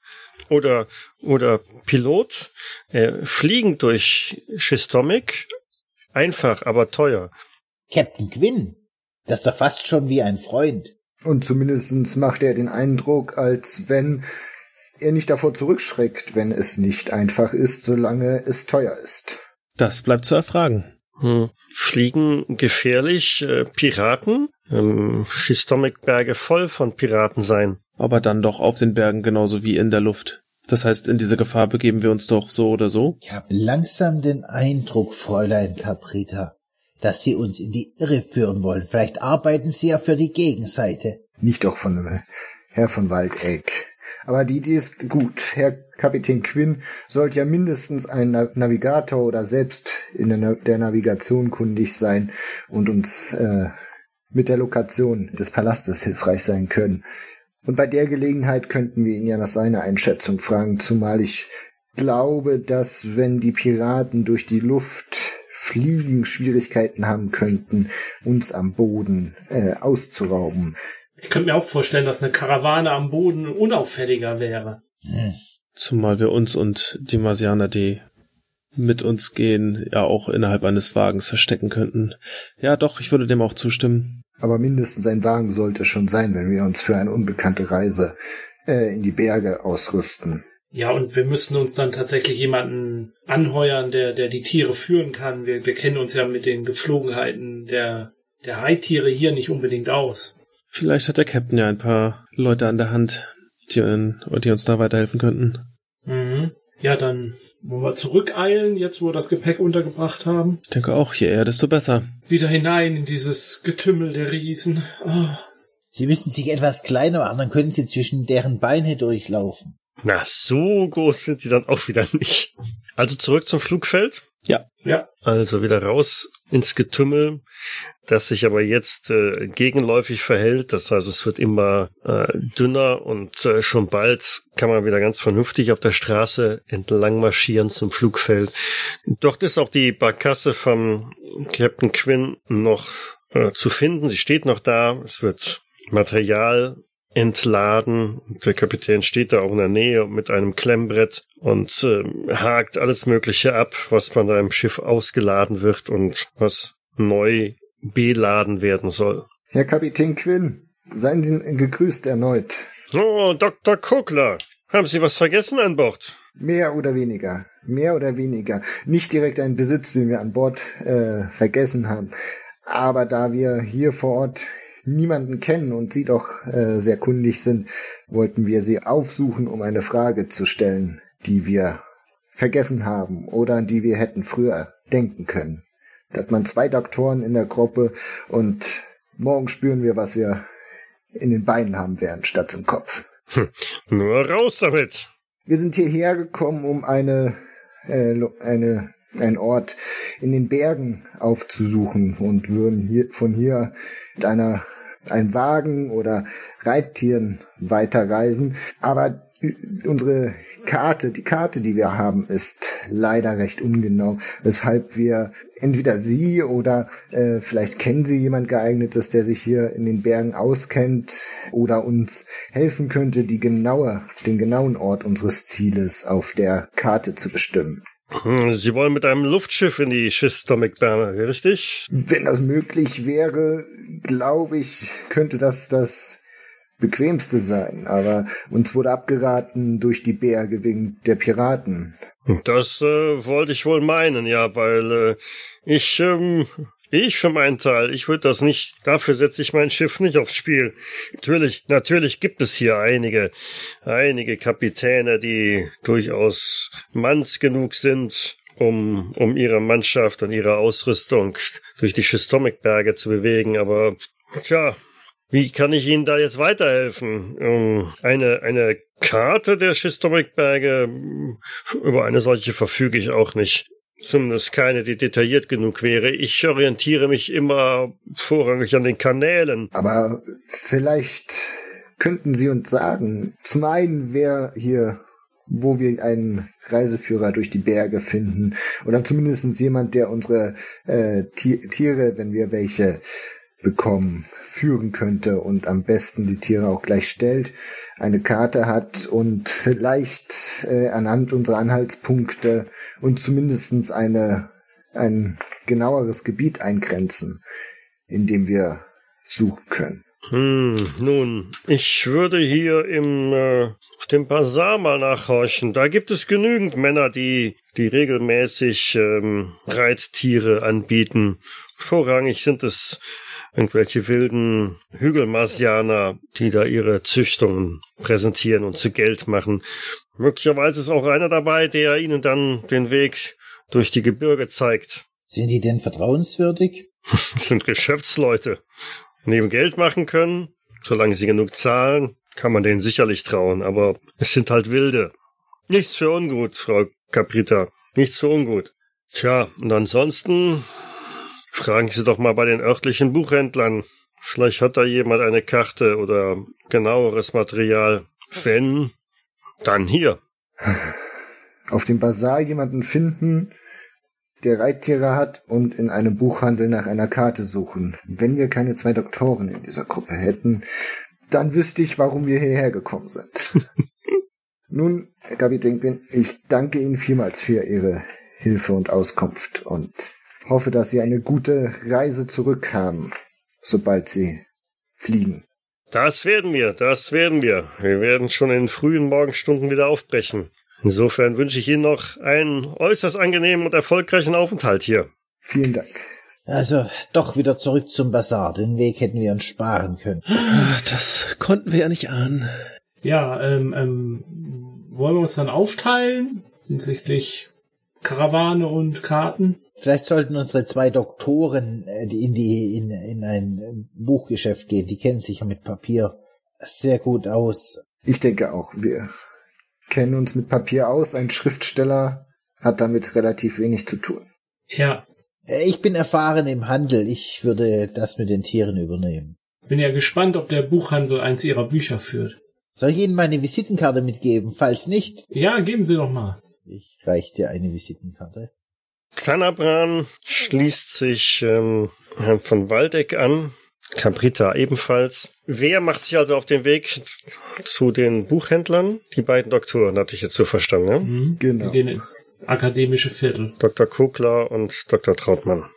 Oder, oder Pilot. Äh, fliegen durch Schistomik. Einfach, aber teuer. Captain Quinn. Das ist doch fast schon wie ein Freund. Und zumindestens macht er den Eindruck, als wenn er nicht davor zurückschreckt, wenn es nicht einfach ist, solange es teuer ist. Das bleibt zu erfragen. Hm. Fliegen gefährlich äh, Piraten? Ähm, Schistomik-Berge voll von Piraten sein. Aber dann doch auf den Bergen genauso wie in der Luft. Das heißt, in diese Gefahr begeben wir uns doch so oder so? Ich habe langsam den Eindruck, Fräulein Caprita, dass Sie uns in die Irre führen wollen. Vielleicht arbeiten Sie ja für die Gegenseite. Nicht doch von äh, Herr von Waldeck. Aber die Idee ist gut. Herr Kapitän Quinn sollte ja mindestens ein Navigator oder selbst in der Navigation kundig sein und uns äh, mit der Lokation des Palastes hilfreich sein können. Und bei der Gelegenheit könnten wir ihn ja nach seiner Einschätzung fragen, zumal ich glaube, dass wenn die Piraten durch die Luft fliegen, Schwierigkeiten haben könnten, uns am Boden äh, auszurauben. Ich könnte mir auch vorstellen, dass eine Karawane am Boden unauffälliger wäre. Hm. Zumal wir uns und die Marsianer, die mit uns gehen, ja auch innerhalb eines Wagens verstecken könnten. Ja, doch, ich würde dem auch zustimmen. Aber mindestens ein Wagen sollte schon sein, wenn wir uns für eine unbekannte Reise äh, in die Berge ausrüsten. Ja, und wir müssten uns dann tatsächlich jemanden anheuern, der, der die Tiere führen kann. Wir, wir kennen uns ja mit den Gepflogenheiten der, der Reittiere hier nicht unbedingt aus. Vielleicht hat der Captain ja ein paar Leute an der Hand, die, die uns da weiterhelfen könnten. Mhm. Ja, dann wollen wir zurückeilen, jetzt wo wir das Gepäck untergebracht haben. Ich denke auch, je eher, desto besser. Wieder hinein in dieses Getümmel der Riesen. Oh. Sie müssen sich etwas kleiner machen, dann können Sie zwischen deren Beine durchlaufen. Na, so groß sind sie dann auch wieder nicht. Also zurück zum Flugfeld. Ja. Ja. Also wieder raus ins Getümmel, das sich aber jetzt äh, gegenläufig verhält. Das heißt, es wird immer äh, dünner und äh, schon bald kann man wieder ganz vernünftig auf der Straße entlang marschieren zum Flugfeld. Dort ist auch die Barkasse vom Captain Quinn noch äh, zu finden. Sie steht noch da. Es wird Material entladen. Der Kapitän steht da auch in der Nähe mit einem Klemmbrett und äh, hakt alles Mögliche ab, was von seinem Schiff ausgeladen wird und was neu beladen werden soll. Herr Kapitän Quinn, Seien Sie gegrüßt erneut. Oh, Dr. Kokler. Haben Sie was vergessen an Bord? Mehr oder weniger. Mehr oder weniger. Nicht direkt einen Besitz, den wir an Bord äh, vergessen haben. Aber da wir hier vor Ort niemanden kennen und Sie doch äh, sehr kundig sind, wollten wir Sie aufsuchen, um eine Frage zu stellen, die wir vergessen haben oder an die wir hätten früher denken können. Da hat man zwei Doktoren in der Gruppe und morgen spüren wir, was wir in den Beinen haben werden, statt im Kopf. Hm, nur raus damit. Wir sind hierher gekommen, um eine, äh, eine, einen Ort in den Bergen aufzusuchen und würden hier, von hier mit einer, einem Wagen oder Reittieren weiterreisen. Aber unsere Karte, die Karte, die wir haben, ist leider recht ungenau, weshalb wir entweder Sie oder äh, vielleicht kennen Sie jemand geeignetes, der sich hier in den Bergen auskennt oder uns helfen könnte, die genaue, den genauen Ort unseres Zieles auf der Karte zu bestimmen. Hm, Sie wollen mit einem Luftschiff in die Schistomik-Berge, richtig? Wenn das möglich wäre, glaube ich, könnte das das bequemste sein, aber uns wurde abgeraten durch die Berge wegen der Piraten. Das äh, wollte ich wohl meinen, ja, weil äh, ich, ähm, ich für meinen Teil, ich würde das nicht, dafür setze ich mein Schiff nicht aufs Spiel. Natürlich, natürlich gibt es hier einige, einige Kapitäne, die durchaus manns genug sind, um, um ihre Mannschaft und ihre Ausrüstung durch die Schistomikberge zu bewegen, aber tja, wie kann ich Ihnen da jetzt weiterhelfen? Ähm, eine, eine Karte der Schistomikberge, über eine solche verfüge ich auch nicht. Zumindest keine, die detailliert genug wäre. Ich orientiere mich immer vorrangig an den Kanälen. Aber vielleicht könnten Sie uns sagen, zum einen, wer hier, wo wir einen Reiseführer durch die Berge finden, oder zumindest jemand, der unsere äh, Tiere, wenn wir welche bekommen, führen könnte und am besten die Tiere auch gleich stellt, eine Karte hat und vielleicht äh, anhand unserer Anhaltspunkte und zumindestens eine ein genaueres Gebiet eingrenzen, in dem wir suchen können. Hm, nun, ich würde hier im äh, auf dem Bazar mal nachhorchen. Da gibt es genügend Männer, die die regelmäßig ähm, Reittiere anbieten. Vorrangig sind es irgendwelche wilden Hügelmarsianer, die da ihre Züchtungen präsentieren und zu Geld machen. Möglicherweise ist auch einer dabei, der ihnen dann den Weg durch die Gebirge zeigt. Sind die denn vertrauenswürdig? Sind Geschäftsleute. Neben Geld machen können, solange sie genug zahlen, kann man denen sicherlich trauen, aber es sind halt Wilde. Nichts für ungut, Frau Caprita. Nichts für ungut. Tja, und ansonsten Fragen Sie doch mal bei den örtlichen Buchhändlern. Vielleicht hat da jemand eine Karte oder genaueres Material. Wenn, dann hier. Auf dem Bazar jemanden finden, der Reittiere hat und in einem Buchhandel nach einer Karte suchen. Wenn wir keine zwei Doktoren in dieser Gruppe hätten, dann wüsste ich, warum wir hierher gekommen sind. Nun, Herr Kapitän, ich danke Ihnen vielmals für Ihre Hilfe und Auskunft und hoffe, dass Sie eine gute Reise zurück haben, sobald Sie fliegen. Das werden wir, das werden wir. Wir werden schon in frühen Morgenstunden wieder aufbrechen. Insofern wünsche ich Ihnen noch einen äußerst angenehmen und erfolgreichen Aufenthalt hier. Vielen Dank. Also doch wieder zurück zum Bazar. Den Weg hätten wir uns sparen können. Das konnten wir ja nicht ahnen. Ja, ähm, ähm, wollen wir uns dann aufteilen hinsichtlich Karawane und Karten? Vielleicht sollten unsere zwei Doktoren äh, in die in, in ein Buchgeschäft gehen. Die kennen sich ja mit Papier sehr gut aus. Ich denke auch, wir kennen uns mit Papier aus. Ein Schriftsteller hat damit relativ wenig zu tun. Ja. Äh, ich bin erfahren im Handel. Ich würde das mit den Tieren übernehmen. Bin ja gespannt, ob der Buchhandel eins ihrer Bücher führt. Soll ich Ihnen meine Visitenkarte mitgeben? Falls nicht. Ja, geben Sie doch mal. Ich reich dir eine Visitenkarte. Kanabran schließt sich ähm, Herrn von Waldeck an, Caprita ebenfalls. Wer macht sich also auf den Weg zu den Buchhändlern? Die beiden Doktoren, hatte ich jetzt so verstanden, ne? Mhm. Genau. Wir gehen ins akademische Viertel. Dr. Kogler und Dr. Trautmann.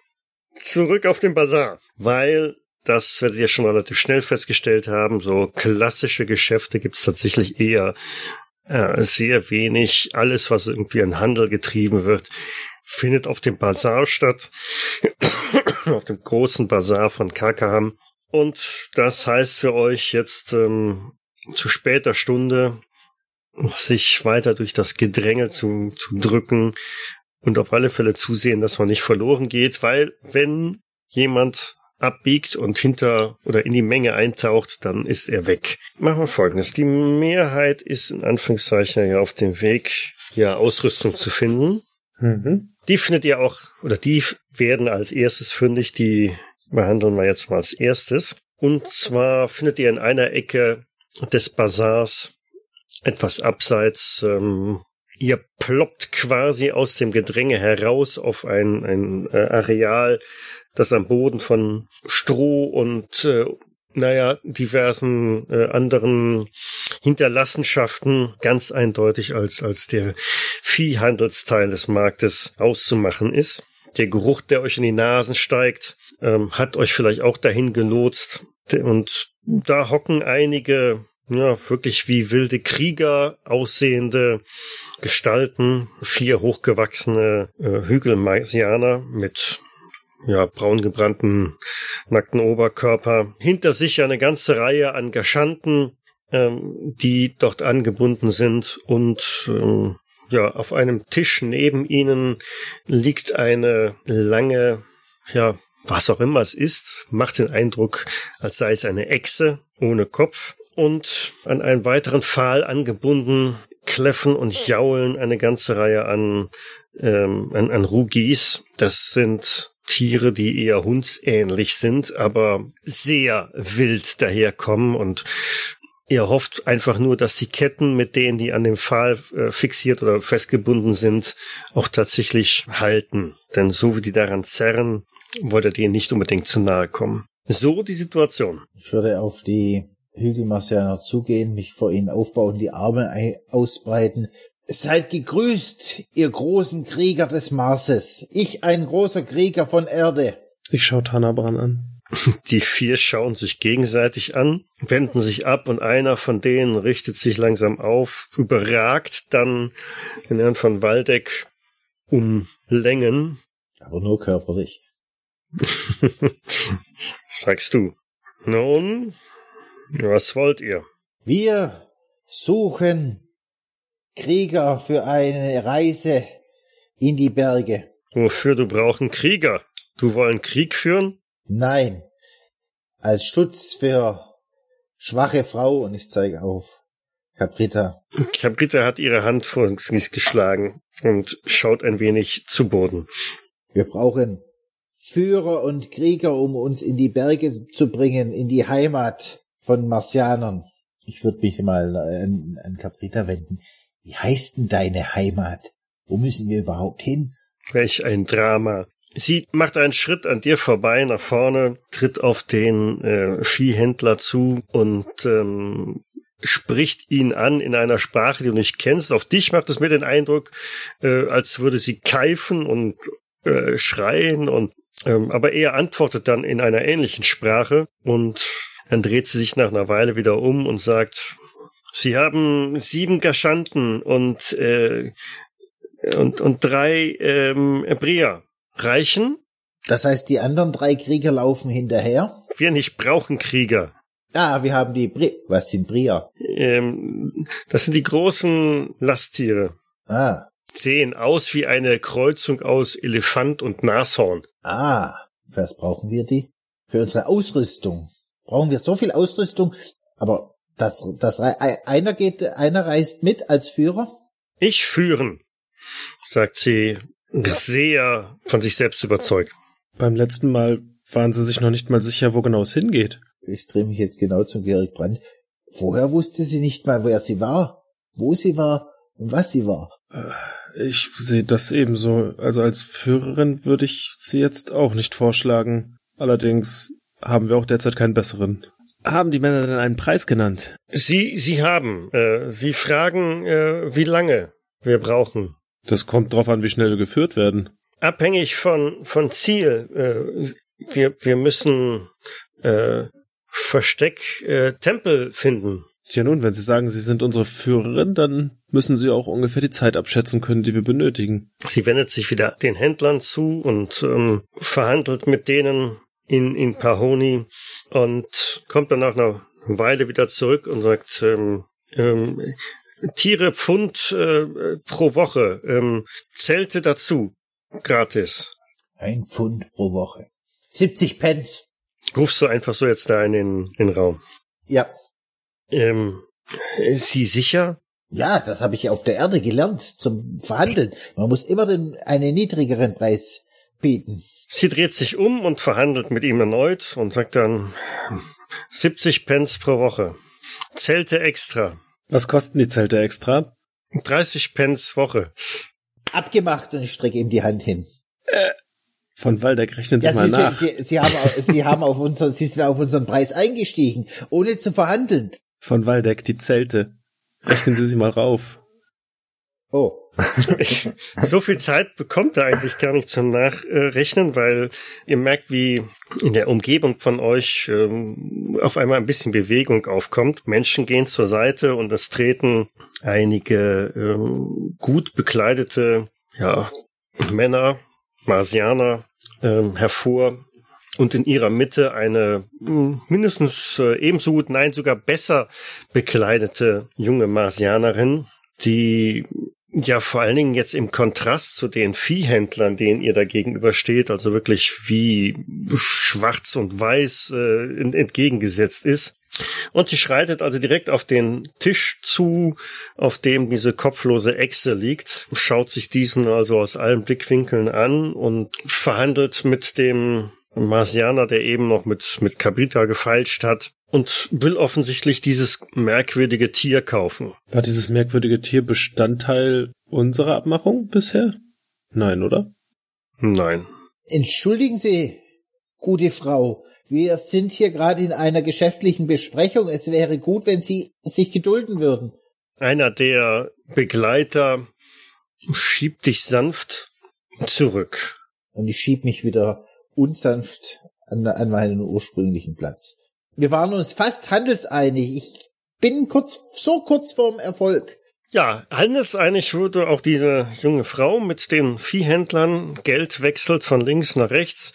Zurück auf den Bazar, weil das werdet ihr schon relativ schnell festgestellt haben. So klassische Geschäfte gibt es tatsächlich eher äh, sehr wenig. Alles, was irgendwie in Handel getrieben wird, findet auf dem Bazar statt. auf dem großen Bazar von Kakaham. Und das heißt für euch jetzt ähm, zu später Stunde sich weiter durch das Gedränge zu, zu drücken und auf alle Fälle zusehen, dass man nicht verloren geht, weil wenn jemand abbiegt und hinter oder in die Menge eintaucht, dann ist er weg. Machen wir folgendes. Die Mehrheit ist in Anführungszeichen ja auf dem Weg, ja, Ausrüstung zu finden. Mhm. Die findet ihr auch, oder die werden als erstes fündig, die behandeln wir jetzt mal als erstes. Und zwar findet ihr in einer Ecke des Bazars etwas abseits ähm, ihr ploppt quasi aus dem Gedränge heraus auf ein, ein äh, Areal, das am Boden von Stroh und äh, naja, diversen äh, anderen Hinterlassenschaften ganz eindeutig als, als der Viehhandelsteil des Marktes auszumachen ist. Der Geruch, der euch in die Nasen steigt, ähm, hat euch vielleicht auch dahin gelotst. Und da hocken einige ja, wirklich wie wilde Krieger aussehende Gestalten, vier hochgewachsene äh, Hügelmarsianer mit ja, braun gebrannten, nackten Oberkörper. Hinter sich eine ganze Reihe an Geschanten, ähm, die dort angebunden sind und ähm, ja, auf einem Tisch neben ihnen liegt eine lange, ja, was auch immer es ist, macht den Eindruck, als sei es eine Echse ohne Kopf und an einen weiteren Pfahl angebunden kläffen und jaulen eine ganze Reihe an, ähm, an, an Rugis. Das sind Tiere, die eher hundsähnlich sind, aber sehr wild daherkommen und Ihr hofft einfach nur, dass die Ketten, mit denen die an dem Pfahl äh, fixiert oder festgebunden sind, auch tatsächlich halten. Denn so wie die daran zerren, wollt ihr denen nicht unbedingt zu nahe kommen. So die Situation. Ich würde auf die Hügelmarsianer zugehen, mich vor ihnen aufbauen, die Arme ausbreiten. Seid gegrüßt, ihr großen Krieger des Marses. Ich ein großer Krieger von Erde. Ich schau Tanabran an. Die vier schauen sich gegenseitig an, wenden sich ab und einer von denen richtet sich langsam auf, überragt dann den Herrn von Waldeck um Längen. Aber nur körperlich. Sagst du. Nun, was wollt ihr? Wir suchen Krieger für eine Reise in die Berge. Wofür du brauchen Krieger? Du wollen Krieg führen? Nein. Als Schutz für schwache Frau und ich zeige auf Caprita. Caprita hat ihre Hand vor Gesicht geschlagen und schaut ein wenig zu Boden. Wir brauchen Führer und Krieger, um uns in die Berge zu bringen, in die Heimat von Marsianern. Ich würde mich mal an, an Caprita wenden. Wie heißt denn deine Heimat? Wo müssen wir überhaupt hin? Welch ein Drama. Sie macht einen Schritt an dir vorbei nach vorne, tritt auf den äh, Viehhändler zu und ähm, spricht ihn an in einer Sprache, die du nicht kennst. Auf dich macht es mir den Eindruck, äh, als würde sie keifen und äh, schreien und ähm, aber er antwortet dann in einer ähnlichen Sprache und dann dreht sie sich nach einer Weile wieder um und sagt, Sie haben sieben Gaschanten und, äh, und, und drei ähm, Brier. Reichen? Das heißt, die anderen drei Krieger laufen hinterher? Wir nicht brauchen Krieger. Ah, wir haben die Bri Was sind Brier? Ähm, das sind die großen Lasttiere. Ah. Sehen aus wie eine Kreuzung aus Elefant und Nashorn. Ah, was brauchen wir die? Für unsere Ausrüstung brauchen wir so viel Ausrüstung, aber das, das, einer geht, einer reist mit als Führer? Ich führen, sagt sie, sehr von sich selbst überzeugt. Beim letzten Mal waren sie sich noch nicht mal sicher, wo genau es hingeht. Ich drehe mich jetzt genau zum Georg Brandt. Vorher wusste sie nicht mal, wer sie war, wo sie war und was sie war. Ich sehe das ebenso. Also als Führerin würde ich sie jetzt auch nicht vorschlagen. Allerdings haben wir auch derzeit keinen besseren. Haben die Männer denn einen Preis genannt? Sie, sie haben. Äh, sie fragen, äh, wie lange wir brauchen. Das kommt drauf an, wie schnell wir geführt werden. Abhängig von, von Ziel. Äh, wir, wir müssen äh, Versteck äh, Tempel finden. Tja nun, wenn Sie sagen, Sie sind unsere Führerin, dann müssen Sie auch ungefähr die Zeit abschätzen können, die wir benötigen. Sie wendet sich wieder den Händlern zu und ähm, verhandelt mit denen in, in Pahoni und kommt dann nach einer Weile wieder zurück und sagt, ähm, ähm, Tiere Pfund äh, pro Woche, ähm, Zelte dazu, gratis. Ein Pfund pro Woche. 70 Pence. Rufst du einfach so jetzt da in den, in den Raum. Ja. Ähm, ist sie sicher? Ja, das habe ich auf der Erde gelernt zum Verhandeln. Man muss immer den, einen niedrigeren Preis bieten. Sie dreht sich um und verhandelt mit ihm erneut und sagt dann 70 Pence pro Woche. Zelte extra. Was kosten die Zelte extra? 30 Pence Woche. Abgemacht und ich strecke ihm die Hand hin. Von Waldeck rechnen Sie Ja, mal Sie, nach. Sie, Sie, haben, Sie haben auf unseren, Sie sind auf unseren Preis eingestiegen, ohne zu verhandeln. Von Waldeck, die Zelte. Rechnen Sie sie mal rauf. Oh. Ich, so viel Zeit bekommt er eigentlich gar nicht zum Nachrechnen, weil ihr merkt, wie in der Umgebung von euch ähm, auf einmal ein bisschen Bewegung aufkommt. Menschen gehen zur Seite und es treten einige ähm, gut bekleidete ja, Männer, Marsianer ähm, hervor und in ihrer Mitte eine mh, mindestens äh, ebenso gut, nein, sogar besser bekleidete junge Marsianerin, die ja vor allen Dingen jetzt im Kontrast zu den Viehhändlern, denen ihr da gegenübersteht, also wirklich wie schwarz und weiß äh, ent- entgegengesetzt ist. Und sie schreitet also direkt auf den Tisch zu, auf dem diese kopflose Echse liegt, schaut sich diesen also aus allen Blickwinkeln an und verhandelt mit dem Marsianer, der eben noch mit, mit Cabrita gefeilscht hat und will offensichtlich dieses merkwürdige Tier kaufen. War dieses merkwürdige Tier Bestandteil unserer Abmachung bisher? Nein, oder? Nein. Entschuldigen Sie, gute Frau. Wir sind hier gerade in einer geschäftlichen Besprechung. Es wäre gut, wenn Sie sich gedulden würden. Einer der Begleiter schiebt dich sanft zurück. Und ich schieb mich wieder unsanft an, an meinen ursprünglichen Platz. Wir waren uns fast handelseinig. Ich bin kurz, so kurz vorm Erfolg. Ja, handelseinig wurde auch diese junge Frau mit den Viehhändlern. Geld wechselt von links nach rechts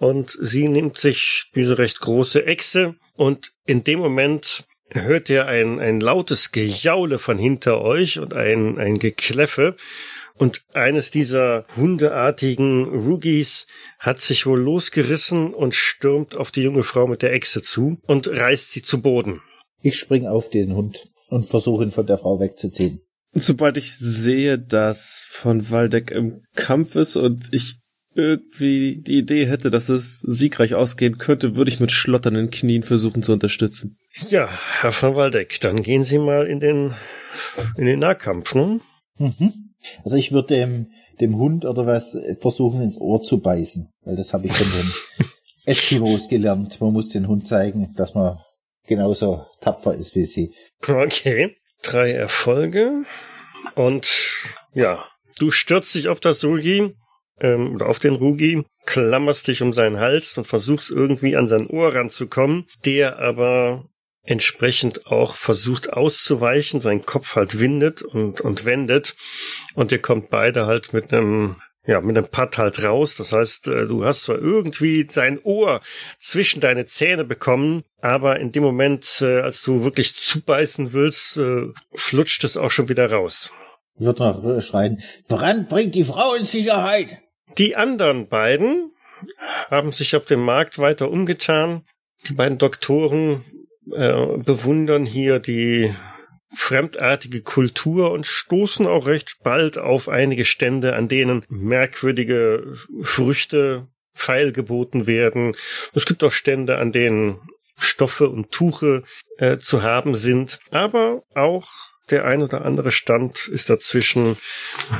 und sie nimmt sich diese recht große Echse und in dem Moment hört ihr ein, ein lautes Gejaule von hinter euch und ein, ein Gekläffe. Und eines dieser hundeartigen Roogies hat sich wohl losgerissen und stürmt auf die junge Frau mit der Echse zu und reißt sie zu Boden. Ich spring auf den Hund und versuche ihn von der Frau wegzuziehen. Sobald ich sehe, dass von Waldeck im Kampf ist und ich irgendwie die Idee hätte, dass es siegreich ausgehen könnte, würde ich mit schlotternden Knien versuchen zu unterstützen. Ja, Herr van Waldeck, dann gehen Sie mal in den, in den Nahkampf, ne? Mhm. Also ich würde dem, dem Hund oder was versuchen ins Ohr zu beißen, weil das habe ich von den Eskimos gelernt. Man muss den Hund zeigen, dass man genauso tapfer ist wie sie. Okay. Drei Erfolge. Und ja, du stürzt dich auf das Rugi, ähm, oder auf den Rugi, klammerst dich um seinen Hals und versuchst irgendwie an sein Ohr ranzukommen, der aber entsprechend auch versucht auszuweichen, seinen Kopf halt windet und, und wendet. Und ihr kommt beide halt mit einem ja, mit einem Putt halt raus. Das heißt, äh, du hast zwar irgendwie sein Ohr zwischen deine Zähne bekommen, aber in dem Moment, äh, als du wirklich zubeißen willst, äh, flutscht es auch schon wieder raus. Ich würde noch schreien, Brand bringt die Frau in Sicherheit. Die anderen beiden haben sich auf dem Markt weiter umgetan. Die beiden Doktoren äh, bewundern hier die fremdartige Kultur und stoßen auch recht bald auf einige Stände, an denen merkwürdige Früchte feilgeboten werden. Es gibt auch Stände, an denen Stoffe und Tuche äh, zu haben sind, aber auch der ein oder andere Stand ist dazwischen,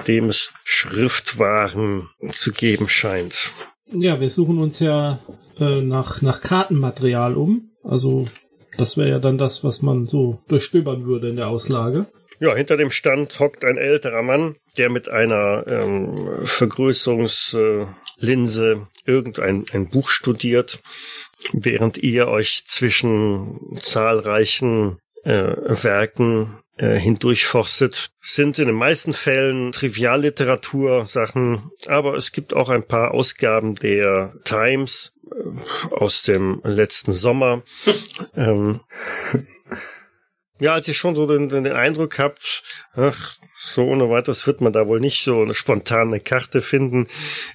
dem es Schriftwaren zu geben scheint. Ja, wir suchen uns ja äh, nach, nach Kartenmaterial um. Also das wäre ja dann das, was man so durchstöbern würde in der Auslage. Ja, hinter dem Stand hockt ein älterer Mann, der mit einer ähm, Vergrößerungslinse irgendein ein Buch studiert. während ihr euch zwischen zahlreichen äh, Werken äh, hindurchforstet, sind in den meisten Fällen Trivialliteratur-Sachen, aber es gibt auch ein paar Ausgaben der Times äh, aus dem letzten Sommer. ähm, ja, als ihr schon so den, den Eindruck habt, ach, so ohne weiteres wird man da wohl nicht so eine spontane Karte finden,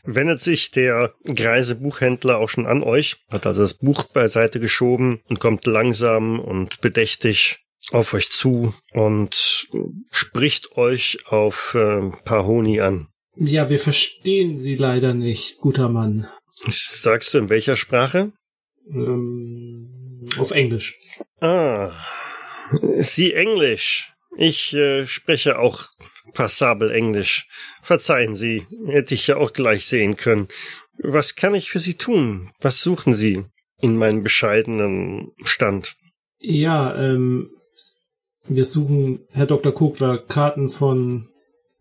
wendet sich der greise Buchhändler auch schon an euch, hat also das Buch beiseite geschoben und kommt langsam und bedächtig auf euch zu und spricht euch auf äh, Pahoni an. Ja, wir verstehen Sie leider nicht, guter Mann. Sagst du in welcher Sprache? Ähm, auf Englisch. Ah, Sie Englisch. Ich äh, spreche auch passabel Englisch. Verzeihen Sie, hätte ich ja auch gleich sehen können. Was kann ich für Sie tun? Was suchen Sie in meinem bescheidenen Stand? Ja, ähm, wir suchen, Herr Dr. Kogler, Karten von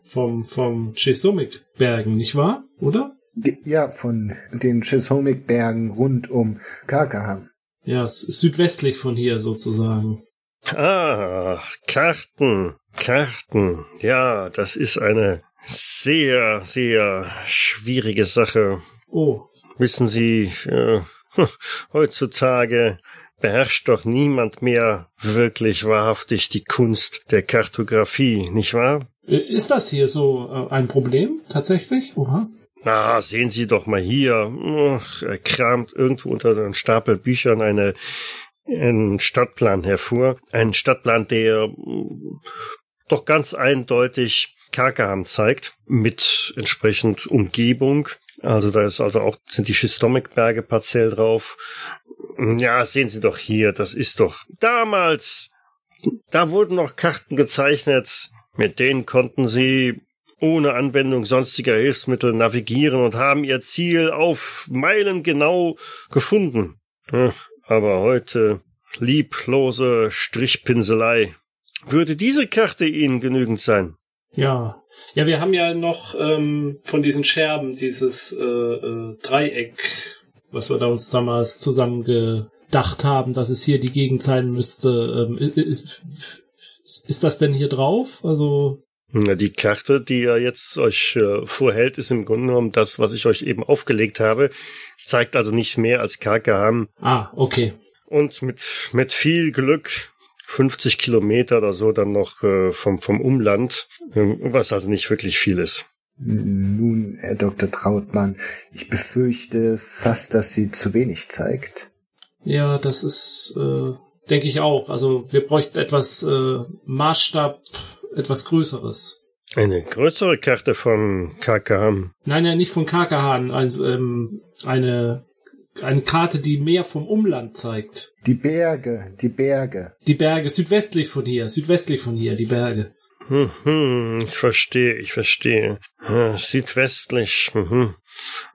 vom vom Chesomic Bergen, nicht wahr? Oder? Ja, von den Chesomic Bergen rund um Karkaham. Ja, südwestlich von hier sozusagen. Ah, Karten, Karten. Ja, das ist eine sehr, sehr schwierige Sache. Oh. Wissen Sie, äh, heutzutage beherrscht doch niemand mehr wirklich wahrhaftig die Kunst der Kartografie, nicht wahr? Ist das hier so äh, ein Problem tatsächlich? Oha. Na, sehen Sie doch mal hier. Er kramt irgendwo unter einem Stapel Büchern eine einen Stadtplan hervor. Ein Stadtplan, der doch ganz eindeutig Karkaham zeigt, mit entsprechend Umgebung. Also da ist also auch, sind die Schistomik-Berge partiell drauf. Ja, sehen Sie doch hier, das ist doch damals, da wurden noch Karten gezeichnet, mit denen konnten Sie ohne Anwendung sonstiger Hilfsmittel navigieren und haben ihr Ziel auf Meilen genau gefunden. Aber heute lieblose Strichpinselei. Würde diese Karte Ihnen genügend sein? Ja. Ja, wir haben ja noch ähm, von diesen Scherben dieses äh, äh, Dreieck, was wir da uns damals zusammen gedacht haben, dass es hier die Gegend sein müsste. Ähm, ist, ist das denn hier drauf? Also na, die Karte, die ihr jetzt euch äh, vorhält, ist im Grunde genommen das, was ich euch eben aufgelegt habe. Zeigt also nicht mehr als Karkaham. Ah, okay. Und mit, mit viel Glück 50 Kilometer oder so dann noch äh, vom, vom Umland, äh, was also nicht wirklich viel ist. Nun, Herr Dr. Trautmann, ich befürchte fast, dass sie zu wenig zeigt. Ja, das ist, äh, denke ich auch. Also wir bräuchten etwas äh, Maßstab, etwas Größeres. Eine größere Karte von Kakahan? Nein, nein, nicht von Kakahan. Also ähm, eine eine Karte, die mehr vom Umland zeigt. Die Berge, die Berge. Die Berge, südwestlich von hier, südwestlich von hier, die Berge. Hm, hm, ich verstehe, ich verstehe. Südwestlich. Hm,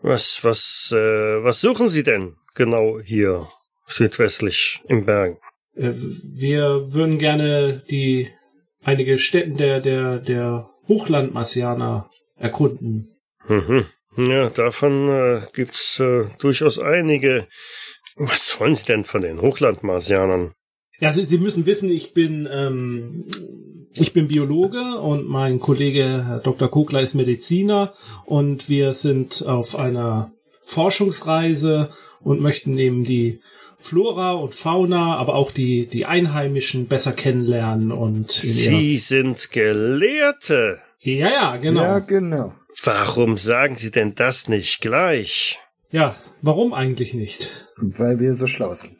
was, was, äh, was suchen Sie denn genau hier südwestlich im Berg? Äh, wir würden gerne die einige Städten der der der Hochlandmarsianer erkunden. Mhm. Ja, davon äh, gibt's äh, durchaus einige. Was wollen Sie denn von den Hochlandmarsianern? Ja, Sie, Sie müssen wissen, ich bin ähm, ich bin Biologe und mein Kollege Herr Dr. Kogler ist Mediziner und wir sind auf einer Forschungsreise und möchten eben die Flora und Fauna, aber auch die, die Einheimischen besser kennenlernen und. Sie sind Gelehrte. Ja, ja, genau. Ja, genau. Warum sagen Sie denn das nicht gleich? Ja, warum eigentlich nicht? Weil wir so schlau sind.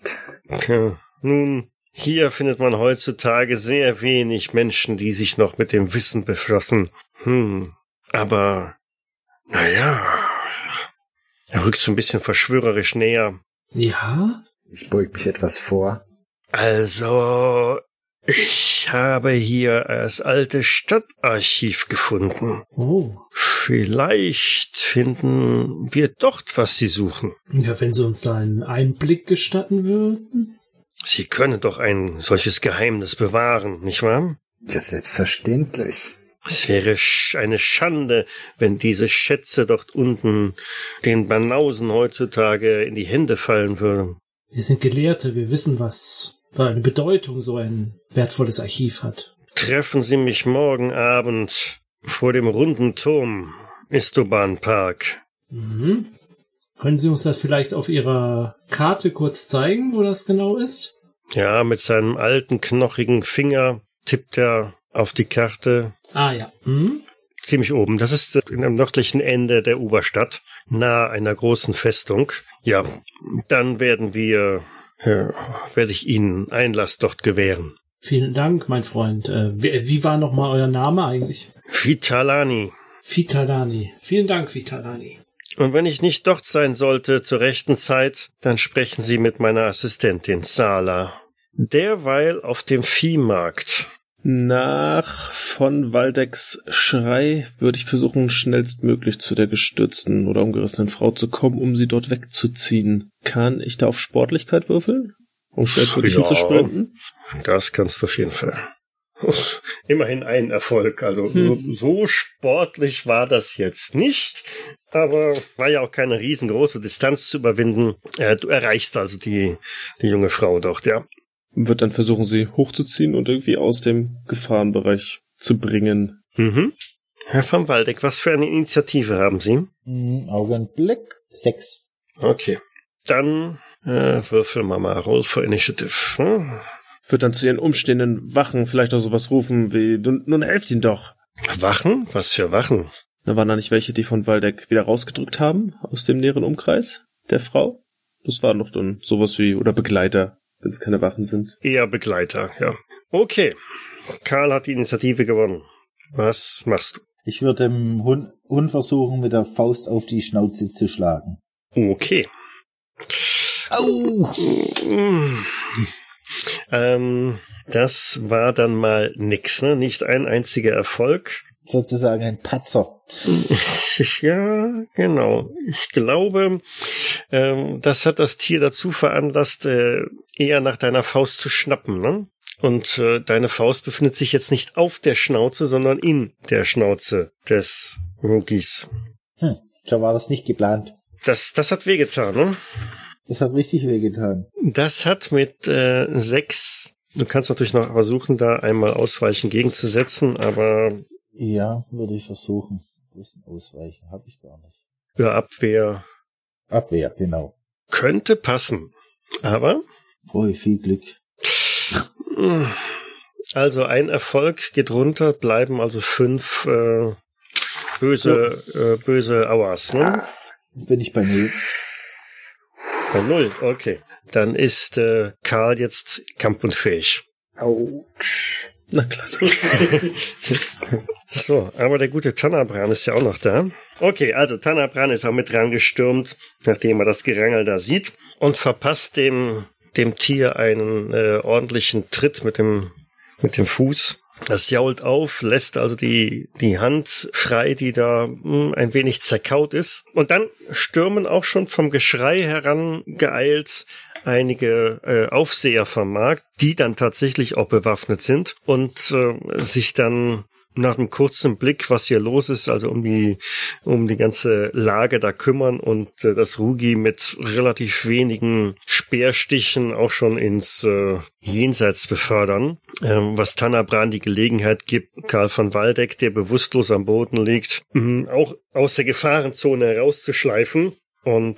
Ja, nun, hier findet man heutzutage sehr wenig Menschen, die sich noch mit dem Wissen befassen. Hm, aber, naja, er rückt so ein bisschen verschwörerisch näher. Ja? Ich beug mich etwas vor. Also, ich habe hier das alte Stadtarchiv gefunden. Oh. Vielleicht finden wir dort, was Sie suchen. Ja, wenn Sie uns da einen Einblick gestatten würden. Sie können doch ein solches Geheimnis bewahren, nicht wahr? Ja, selbstverständlich. Es wäre eine Schande, wenn diese Schätze dort unten den Banausen heutzutage in die Hände fallen würden. Wir sind Gelehrte, wir wissen, was für eine Bedeutung so ein wertvolles Archiv hat. Treffen Sie mich morgen Abend vor dem runden Turm, Istoban Park. Mhm. Können Sie uns das vielleicht auf Ihrer Karte kurz zeigen, wo das genau ist? Ja, mit seinem alten, knochigen Finger tippt er auf die Karte Ah ja. Mhm. ziemlich oben. Das ist äh, am nördlichen Ende der Uberstadt, nahe einer großen Festung. Ja, dann werden wir, äh, werde ich Ihnen Einlass dort gewähren. Vielen Dank, mein Freund. Äh, wie, wie war nochmal euer Name eigentlich? Vitalani. Vitalani. Vielen Dank, Vitalani. Und wenn ich nicht dort sein sollte zur rechten Zeit, dann sprechen Sie mit meiner Assistentin Sala. Derweil auf dem Viehmarkt. Nach von Waldecks Schrei würde ich versuchen, schnellstmöglich zu der gestürzten oder umgerissenen Frau zu kommen, um sie dort wegzuziehen. Kann ich da auf Sportlichkeit würfeln? Um schnellstmöglich Ja. zu sprinten? Das kannst du auf jeden Fall. Immerhin ein Erfolg. Also Hm. so sportlich war das jetzt nicht, aber war ja auch keine riesengroße Distanz zu überwinden. Äh, du erreichst also die, die junge Frau dort, ja. Wird dann versuchen, sie hochzuziehen und irgendwie aus dem Gefahrenbereich zu bringen. Mhm. Herr van Waldeck, was für eine Initiative haben Sie? Hm, Augenblick. Sechs. Okay. Dann äh, würfel mal mal Roll for Initiative. Hm? Wird dann zu ihren umstehenden Wachen vielleicht auch sowas rufen wie, nun, nun helft ihn doch. Wachen? Was für Wachen? Da waren da nicht welche, die von Waldeck wieder rausgedrückt haben aus dem näheren Umkreis der Frau? Das waren doch dann sowas wie, oder Begleiter, wenn es keine Wachen sind. Eher Begleiter, ja. Okay. Karl hat die Initiative gewonnen. Was machst du? Ich würde dem Hund, Hund versuchen, mit der Faust auf die Schnauze zu schlagen. Okay. Au! Ähm, das war dann mal nix, ne? Nicht ein einziger Erfolg. Sozusagen ein Patzer. Ja, genau. Ich glaube, ähm, das hat das Tier dazu veranlasst, äh, eher nach deiner Faust zu schnappen, ne? Und äh, deine Faust befindet sich jetzt nicht auf der Schnauze, sondern in der Schnauze des Rookies. Hm, so war das nicht geplant. Das, das hat wehgetan, ne? Das hat richtig wehgetan. Das hat mit äh, sechs. Du kannst natürlich noch versuchen, da einmal ausweichen gegenzusetzen, aber Ja, würde ich versuchen. Wo ist Ausweichen? Habe ich gar nicht. für Abwehr Abwehr, genau. könnte passen. Aber Vorher viel Glück. also ein Erfolg geht runter, bleiben also fünf äh, böse äh, böse Auers, ne? Bin ich bei Null. Bei null, okay. Dann ist äh, Karl jetzt kampfunfähig. Autsch. Na klasse. So, aber der gute Tanabran ist ja auch noch da. Okay, also Tanabran ist auch mit rangestürmt, nachdem er das Gerangel da sieht und verpasst dem, dem Tier einen äh, ordentlichen Tritt mit dem, mit dem Fuß. Das jault auf, lässt also die, die Hand frei, die da mh, ein wenig zerkaut ist. Und dann stürmen auch schon vom Geschrei herangeeilt einige äh, Aufseher vom Markt, die dann tatsächlich auch bewaffnet sind und äh, sich dann nach einem kurzen Blick, was hier los ist, also um die um die ganze Lage da kümmern und äh, das Rugi mit relativ wenigen Speerstichen auch schon ins äh, Jenseits befördern, ähm, was Tanabran die Gelegenheit gibt, Karl von Waldeck, der bewusstlos am Boden liegt, mh, auch aus der Gefahrenzone herauszuschleifen und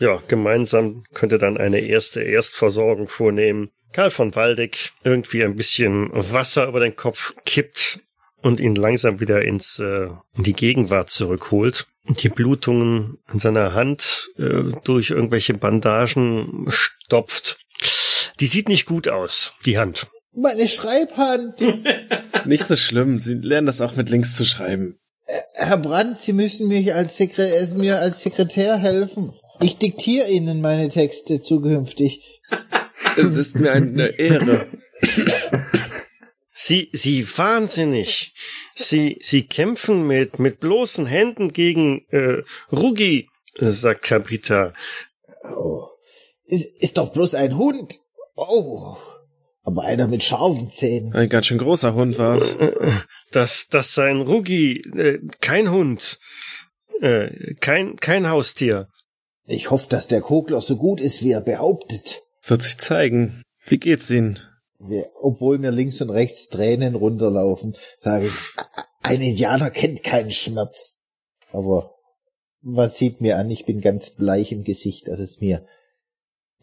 ja, gemeinsam könnte dann eine erste Erstversorgung vornehmen. Karl von Waldeck irgendwie ein bisschen Wasser über den Kopf kippt und ihn langsam wieder ins äh, in die Gegenwart zurückholt. Die Blutungen in seiner Hand äh, durch irgendwelche Bandagen stopft. Die sieht nicht gut aus, die Hand. Meine Schreibhand! Nicht so schlimm. Sie lernen das auch mit links zu schreiben. Herr Brandt, Sie müssen mich als Sekre äh, mir als Sekretär helfen. Ich diktiere Ihnen meine Texte zukünftig. Es ist mir eine Ehre. Sie, sie wahnsinnig. Sie, sie kämpfen mit, mit bloßen Händen gegen äh, Rugi, sagt Cabrita. Oh. Ist, ist doch bloß ein Hund. Oh. Aber einer mit scharfen Zähnen. Ein ganz schön großer Hund war's. Das, das sein Rugi, äh, kein Hund, äh, kein, kein Haustier. Ich hoffe, dass der Kogler so gut ist, wie er behauptet. Wird sich zeigen. Wie geht's Ihnen? Obwohl mir links und rechts Tränen runterlaufen, sage ich, ein Indianer kennt keinen Schmerz. Aber was sieht mir an? Ich bin ganz bleich im Gesicht, dass es mir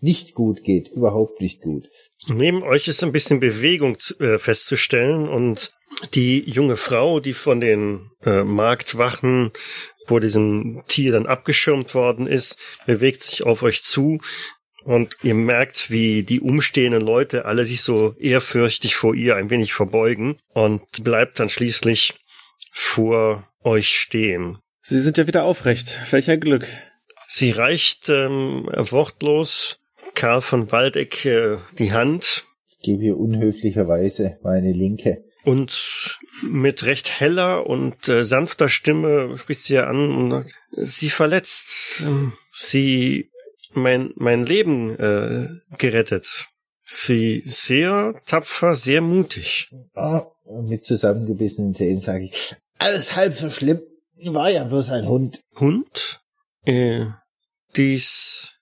nicht gut geht, überhaupt nicht gut. Neben euch ist ein bisschen Bewegung äh, festzustellen und die junge Frau, die von den äh, Marktwachen, wo diesem Tier dann abgeschirmt worden ist, bewegt sich auf euch zu und ihr merkt, wie die umstehenden Leute alle sich so ehrfürchtig vor ihr ein wenig verbeugen und bleibt dann schließlich vor euch stehen. Sie sind ja wieder aufrecht. Welch ein Glück. Sie reicht ähm, wortlos Karl von Waldeck äh, die Hand. Ich gebe ihr unhöflicherweise meine linke. Und mit recht heller und äh, sanfter Stimme spricht sie an und sie verletzt. Ähm, sie mein, mein Leben äh, gerettet. Sie sehr tapfer, sehr mutig. Oh, mit zusammengebissenen Zähnen sage ich, alles halb so schlimm. War ja bloß ein Hund. Hund? Äh, dies.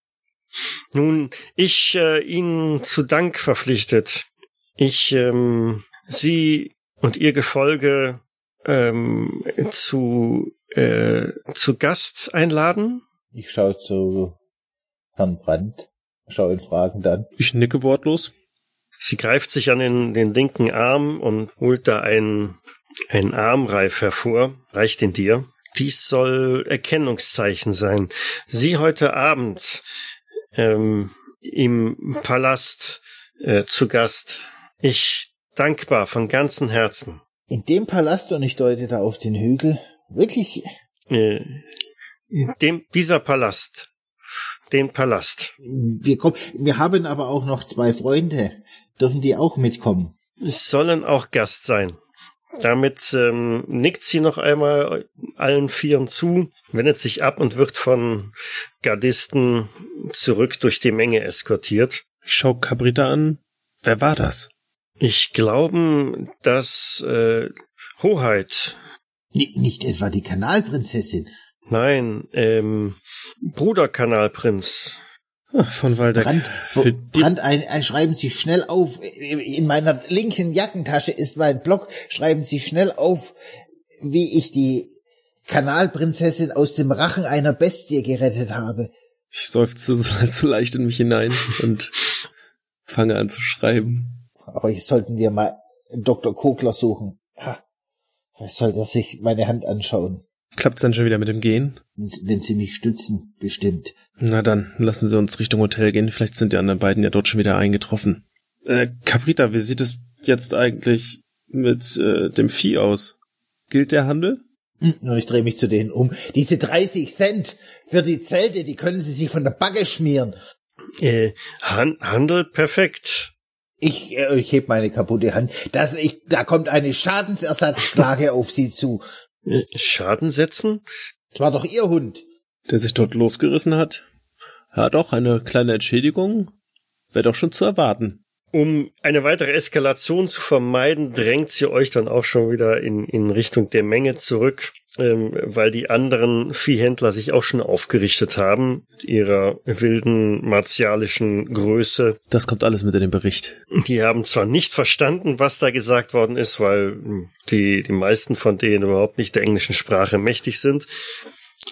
Nun, ich äh, Ihnen zu Dank verpflichtet. Ich ähm, Sie und Ihr Gefolge ähm, zu äh, zu Gast einladen. Ich schaue zu Herrn Brandt, schaue ihn fragend an. Ich nicke wortlos. Sie greift sich an den, den linken Arm und holt da einen, einen Armreif hervor, reicht ihn dir. Dies soll Erkennungszeichen sein. Sie heute Abend ähm, im Palast äh, zu Gast. Ich dankbar von ganzem Herzen. In dem Palast, und ich deute da auf den Hügel, wirklich. Äh, in dem, dieser Palast. Den Palast. Wir kommen, wir haben aber auch noch zwei Freunde. Dürfen die auch mitkommen? Es sollen auch Gast sein. Damit ähm, nickt sie noch einmal allen Vieren zu, wendet sich ab und wird von Gardisten zurück durch die Menge eskortiert. Ich schau Cabrita an. Wer war das? Ich glaube, dass äh, Hoheit. N nicht etwa die Kanalprinzessin. Nein, ähm, Bruderkanalprinz. Ach, von Waldeck. Brand, Für die, Brand ein, ein, schreiben Sie schnell auf. In meiner linken Jackentasche ist mein Block. Schreiben Sie schnell auf, wie ich die Kanalprinzessin aus dem Rachen einer Bestie gerettet habe. ich seufze so, so leicht in mich hinein und fange an zu schreiben. Aber jetzt sollten wir mal Dr. Kogler suchen. Ha, vielleicht sollte er sich meine Hand anschauen. Klappt's dann schon wieder mit dem Gehen? Wenn Sie, wenn Sie mich stützen, bestimmt. Na dann, lassen Sie uns Richtung Hotel gehen. Vielleicht sind die anderen beiden ja dort schon wieder eingetroffen. Äh, Caprita, wie sieht es jetzt eigentlich mit äh, dem Vieh aus? Gilt der Handel? Hm, Und ich drehe mich zu denen um. Diese 30 Cent für die Zelte, die können Sie sich von der Backe schmieren. Äh, Han Handel perfekt. Ich, äh, ich heb meine kaputte Hand. Das, ich, da kommt eine Schadensersatzklage auf Sie zu. Äh, Schaden setzen? Es war doch Ihr Hund. Der sich dort losgerissen hat? Ja doch, eine kleine Entschädigung. Wäre doch schon zu erwarten. Um eine weitere Eskalation zu vermeiden, drängt sie euch dann auch schon wieder in, in Richtung der Menge zurück, ähm, weil die anderen Viehhändler sich auch schon aufgerichtet haben, mit ihrer wilden martialischen Größe. Das kommt alles mit in den Bericht. Die haben zwar nicht verstanden, was da gesagt worden ist, weil hm, die, die meisten von denen überhaupt nicht der englischen Sprache mächtig sind.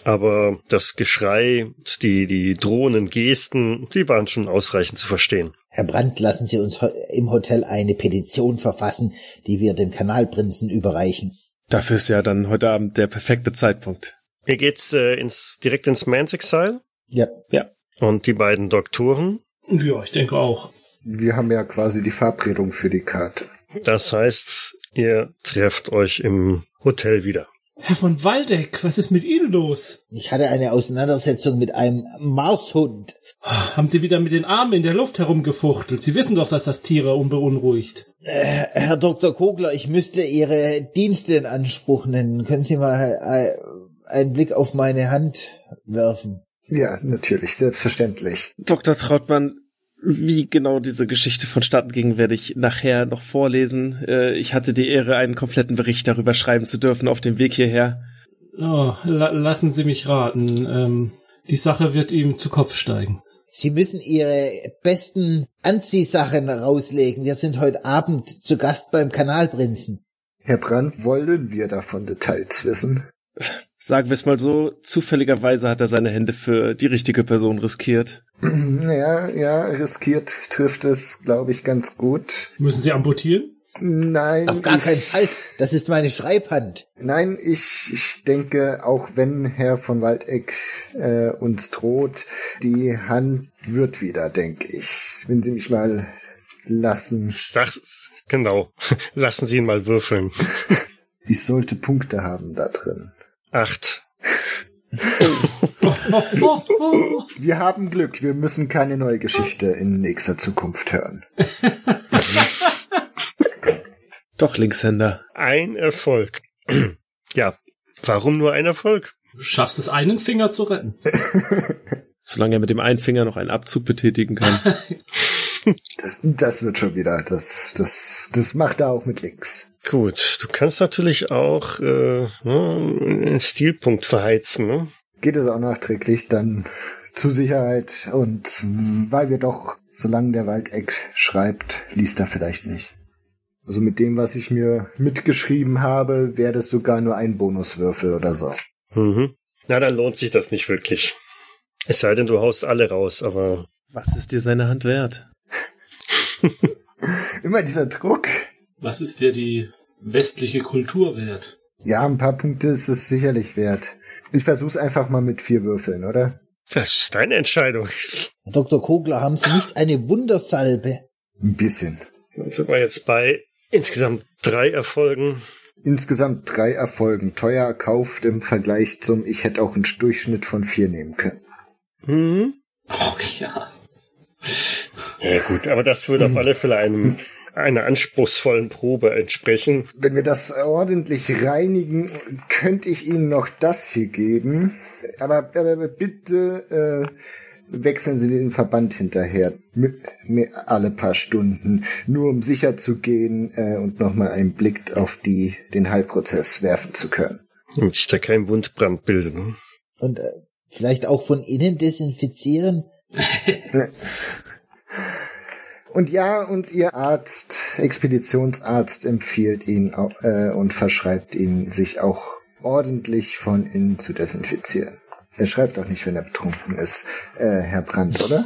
Aber das Geschrei, die, die drohenden Gesten, die waren schon ausreichend zu verstehen. Herr Brandt, lassen Sie uns im Hotel eine Petition verfassen, die wir dem Kanalprinzen überreichen. Dafür ist ja dann heute Abend der perfekte Zeitpunkt. Ihr geht äh, ins, direkt ins Man's Exile Ja, und die beiden Doktoren. Ja, ich denke auch. Wir haben ja quasi die Verabredung für die Karte. Das heißt, ihr trefft euch im Hotel wieder. Herr von Waldeck, was ist mit Ihnen los? ich hatte eine Auseinandersetzung mit einem Marshund. Haben Sie wieder mit den Armen in der Luft herumgefuchtelt? Sie wissen doch, dass das Tiere unbeunruhigt. Äh, Herr Dr. Kogler, ich müsste Ihre Dienste in Anspruch nennen. Können Sie mal äh, einen Blick auf meine Hand werfen? Ja, natürlich, selbstverständlich. Dr. Trautmann, wie genau diese Geschichte vonstatten ging, werde ich nachher noch vorlesen. Äh, Ich hatte die Ehre, einen kompletten Bericht darüber schreiben zu dürfen auf dem Weg hierher. Oh, la lassen Sie mich raten. Ähm, Die Sache wird ihm zu Kopf steigen. Sie müssen Ihre besten Anziehsachen rauslegen. Wir sind heute Abend zu Gast beim Kanalprinzen. Herr Brandt, wollen wir davon Details wissen? Sagen wir es mal so, zufälligerweise hat er seine Hände für die richtige Person riskiert. Ja, ja, riskiert trifft es, glaube ich, ganz gut. Müssen Sie amputieren? Nein. Auf gar ich, keinen Fall. Das ist meine Schreibhand. Nein, ich, ich denke, auch wenn Herr von Waldeck äh, uns droht, die Hand wird wieder, denke ich. Wenn Sie mich mal lassen. Sag's, genau. Lassen Sie ihn mal würfeln. Ich sollte Punkte haben da drin. Acht. Wir haben Glück, wir müssen keine neue Geschichte in nächster Zukunft hören. Doch, Linkshänder. Ein Erfolg. ja, warum nur ein Erfolg? Du schaffst es, einen Finger zu retten. Solange er mit dem einen Finger noch einen Abzug betätigen kann. Das, das wird schon wieder, das, das, das macht er auch mit links. Gut, du kannst natürlich auch äh, ne, einen Stilpunkt verheizen. Ne? Geht es auch nachträglich dann zur Sicherheit und weil wir doch, solange der Waldeck schreibt, liest er vielleicht nicht. Also mit dem, was ich mir mitgeschrieben habe, wäre das sogar nur ein Bonuswürfel oder so. Mhm. Na, dann lohnt sich das nicht wirklich. Es sei denn, du haust alle raus, aber Was ist dir seine Hand wert? Immer dieser Druck. Was ist dir die westliche Kultur wert? Ja, ein paar Punkte ist es sicherlich wert. Ich versuch's einfach mal mit vier Würfeln, oder? das ist deine Entscheidung. Dr. Kogler, haben Sie nicht eine Wundersalbe? Ein bisschen. Dann sind wir jetzt bei insgesamt drei Erfolgen. Insgesamt drei Erfolgen. Teuer erkauft im Vergleich zum, ich hätte auch einen Durchschnitt von vier nehmen können. Mhm. Oh ja. Ja gut, aber das würde auf alle Fälle einem einer anspruchsvollen Probe entsprechen. Wenn wir das ordentlich reinigen, könnte ich Ihnen noch das hier geben. Aber, aber bitte äh, wechseln Sie den Verband hinterher mit, mit alle paar Stunden, nur um sicher zu gehen äh, und nochmal einen Blick auf die den Heilprozess werfen zu können. Damit sich da kein Wundbrand bildet. Ne? Und äh, vielleicht auch von innen desinfizieren? Und ja, und Ihr Arzt, Expeditionsarzt, empfiehlt ihn äh, und verschreibt ihn, sich auch ordentlich von innen zu desinfizieren. Er schreibt auch nicht, wenn er betrunken ist, äh, Herr Brandt, oder?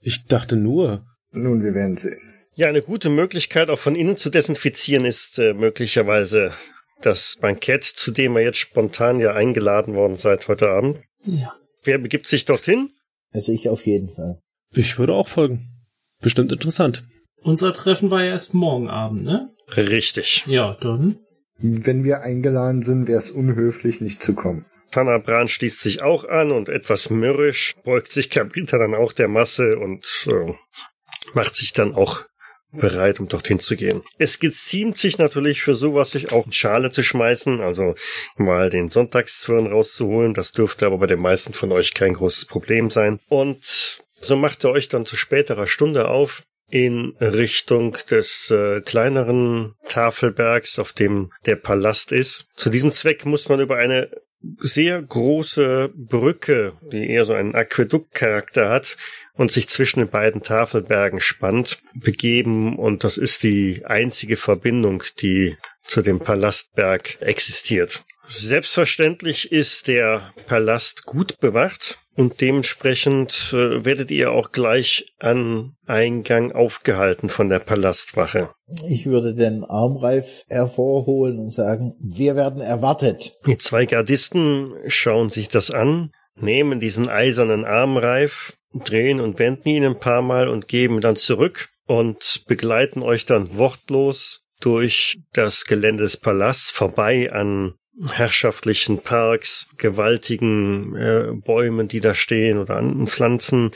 Ich dachte nur. Nun, wir werden sehen. Ja, eine gute Möglichkeit, auch von innen zu desinfizieren, ist äh, möglicherweise das Bankett, zu dem ihr jetzt spontan ja eingeladen worden seid heute Abend. Ja. Wer begibt sich dorthin? Also ich auf jeden Fall. Ich würde auch folgen. Bestimmt interessant. Unser Treffen war ja erst morgen Abend, ne? Richtig. Ja, dann. Wenn wir eingeladen sind, wäre es unhöflich, nicht zu kommen. Tanabran schließt sich auch an und etwas mürrisch beugt sich Cabrita dann auch der Masse und äh, macht sich dann auch bereit, um dorthin zu gehen. Es geziemt sich natürlich für sowas, sich auch in Schale zu schmeißen, also mal den Sonntagszwirn rauszuholen. Das dürfte aber bei den meisten von euch kein großes Problem sein. Und so macht ihr euch dann zu späterer Stunde auf in Richtung des äh, kleineren Tafelbergs, auf dem der Palast ist. Zu diesem Zweck muss man über eine sehr große Brücke, die eher so einen Aquäduktcharakter hat und sich zwischen den beiden Tafelbergen spannt, begeben und das ist die einzige Verbindung, die zu dem Palastberg existiert. Selbstverständlich ist der Palast gut bewacht und dementsprechend äh, werdet ihr auch gleich an Eingang aufgehalten von der Palastwache. Ich würde den Armreif hervorholen und sagen, wir werden erwartet. Die zwei Gardisten schauen sich das an, nehmen diesen eisernen Armreif, drehen und wenden ihn ein paar Mal und geben dann zurück und begleiten euch dann wortlos durch das Gelände des Palasts vorbei an herrschaftlichen Parks, gewaltigen äh, Bäumen, die da stehen oder an Pflanzen,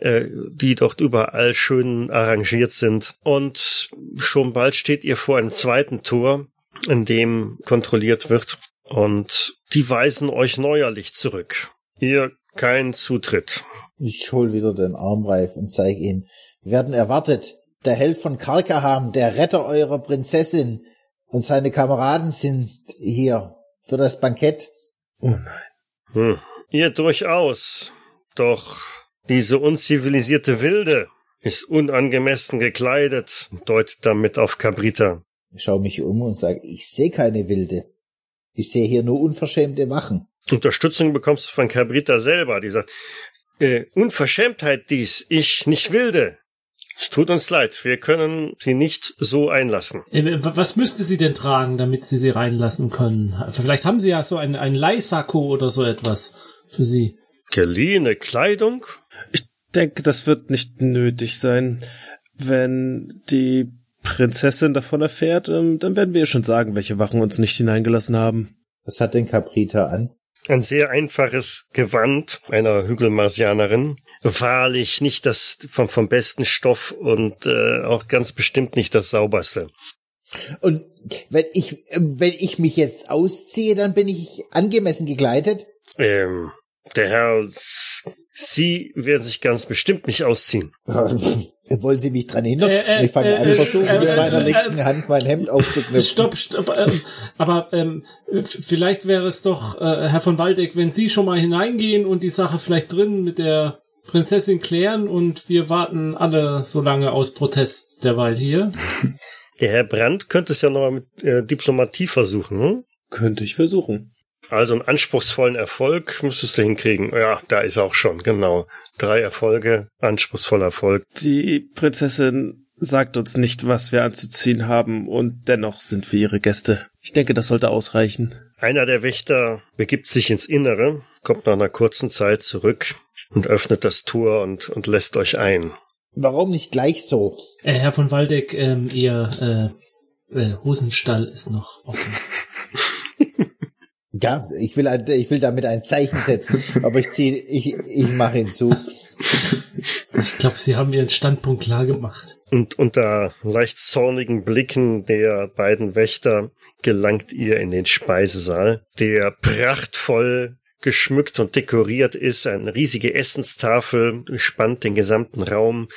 äh, die dort überall schön arrangiert sind. Und schon bald steht ihr vor einem zweiten Tor, in dem kontrolliert wird. Und die weisen euch neuerlich zurück. Ihr kein Zutritt. Ich hol wieder den Armreif und zeige ihn. Wir werden erwartet. Der Held von Karkaham, der Retter eurer Prinzessin und seine Kameraden sind hier für das Bankett. Oh nein. Hm. Ihr durchaus. Doch diese unzivilisierte Wilde ist unangemessen gekleidet und deutet damit auf Cabrita. Ich schaue mich um und sage, ich sehe keine Wilde. Ich sehe hier nur unverschämte Wachen. Unterstützung bekommst du von Cabrita selber, die sagt, äh, Unverschämtheit dies, ich nicht Wilde. Es tut uns leid, wir können sie nicht so einlassen. Äh, Was müsste sie denn tragen, damit sie sie reinlassen können? Vielleicht haben sie ja so ein, ein Leihsacko oder so etwas für sie. Geliehene Kleidung? Ich denke, das wird nicht nötig sein. Wenn die Prinzessin davon erfährt, ähm, dann werden wir ihr schon sagen, welche Wachen uns nicht hineingelassen haben. Was hat denn Caprita an? Ein sehr einfaches Gewand einer Hügelmarsianerin. Wahrlich nicht das vom, vom besten Stoff und äh, auch ganz bestimmt nicht das sauberste. Und wenn ich, äh, wenn ich mich jetzt ausziehe, dann bin ich angemessen gekleidet? Ähm, der Herr, Sie werden sich ganz bestimmt nicht ausziehen. Wollen Sie mich dran hindern? Äh, äh, ich fange äh, an, äh, versuche äh, mit meiner äh, linken äh, Hand mein Hemd aufzuknüpfen. Stopp, stopp. Ähm, aber ähm, vielleicht wäre es doch, äh, Herr von Waldeck, wenn Sie schon mal hineingehen und die Sache vielleicht drin mit der Prinzessin klären und wir warten alle so lange aus Protest derweil hier. Der Herr Brandt könnte es ja noch mal mit äh, Diplomatie versuchen. Hm? Könnte ich versuchen. Also einen anspruchsvollen Erfolg müsstest du hinkriegen. Ja, da ist er auch schon, genau. Drei Erfolge, anspruchsvoller Erfolg. Die Prinzessin sagt uns nicht, was wir anzuziehen haben, und dennoch sind wir ihre Gäste. Ich denke, das sollte ausreichen. Einer der Wächter begibt sich ins Innere, kommt nach einer kurzen Zeit zurück und öffnet das Tor und, und lässt euch ein. Warum nicht gleich so? Äh, Herr von Waldeck, ähm, Ihr äh, äh, Hosenstall ist noch offen. Ja, ich will, ich will damit ein Zeichen setzen, aber ich ziehe, ich, ich mache ihn zu. Ich glaube, Sie haben Ihren Standpunkt klar gemacht. Und unter leicht zornigen Blicken der beiden Wächter gelangt ihr in den Speisesaal, der prachtvoll geschmückt und dekoriert ist. Eine riesige Essenstafel spannt den gesamten Raum.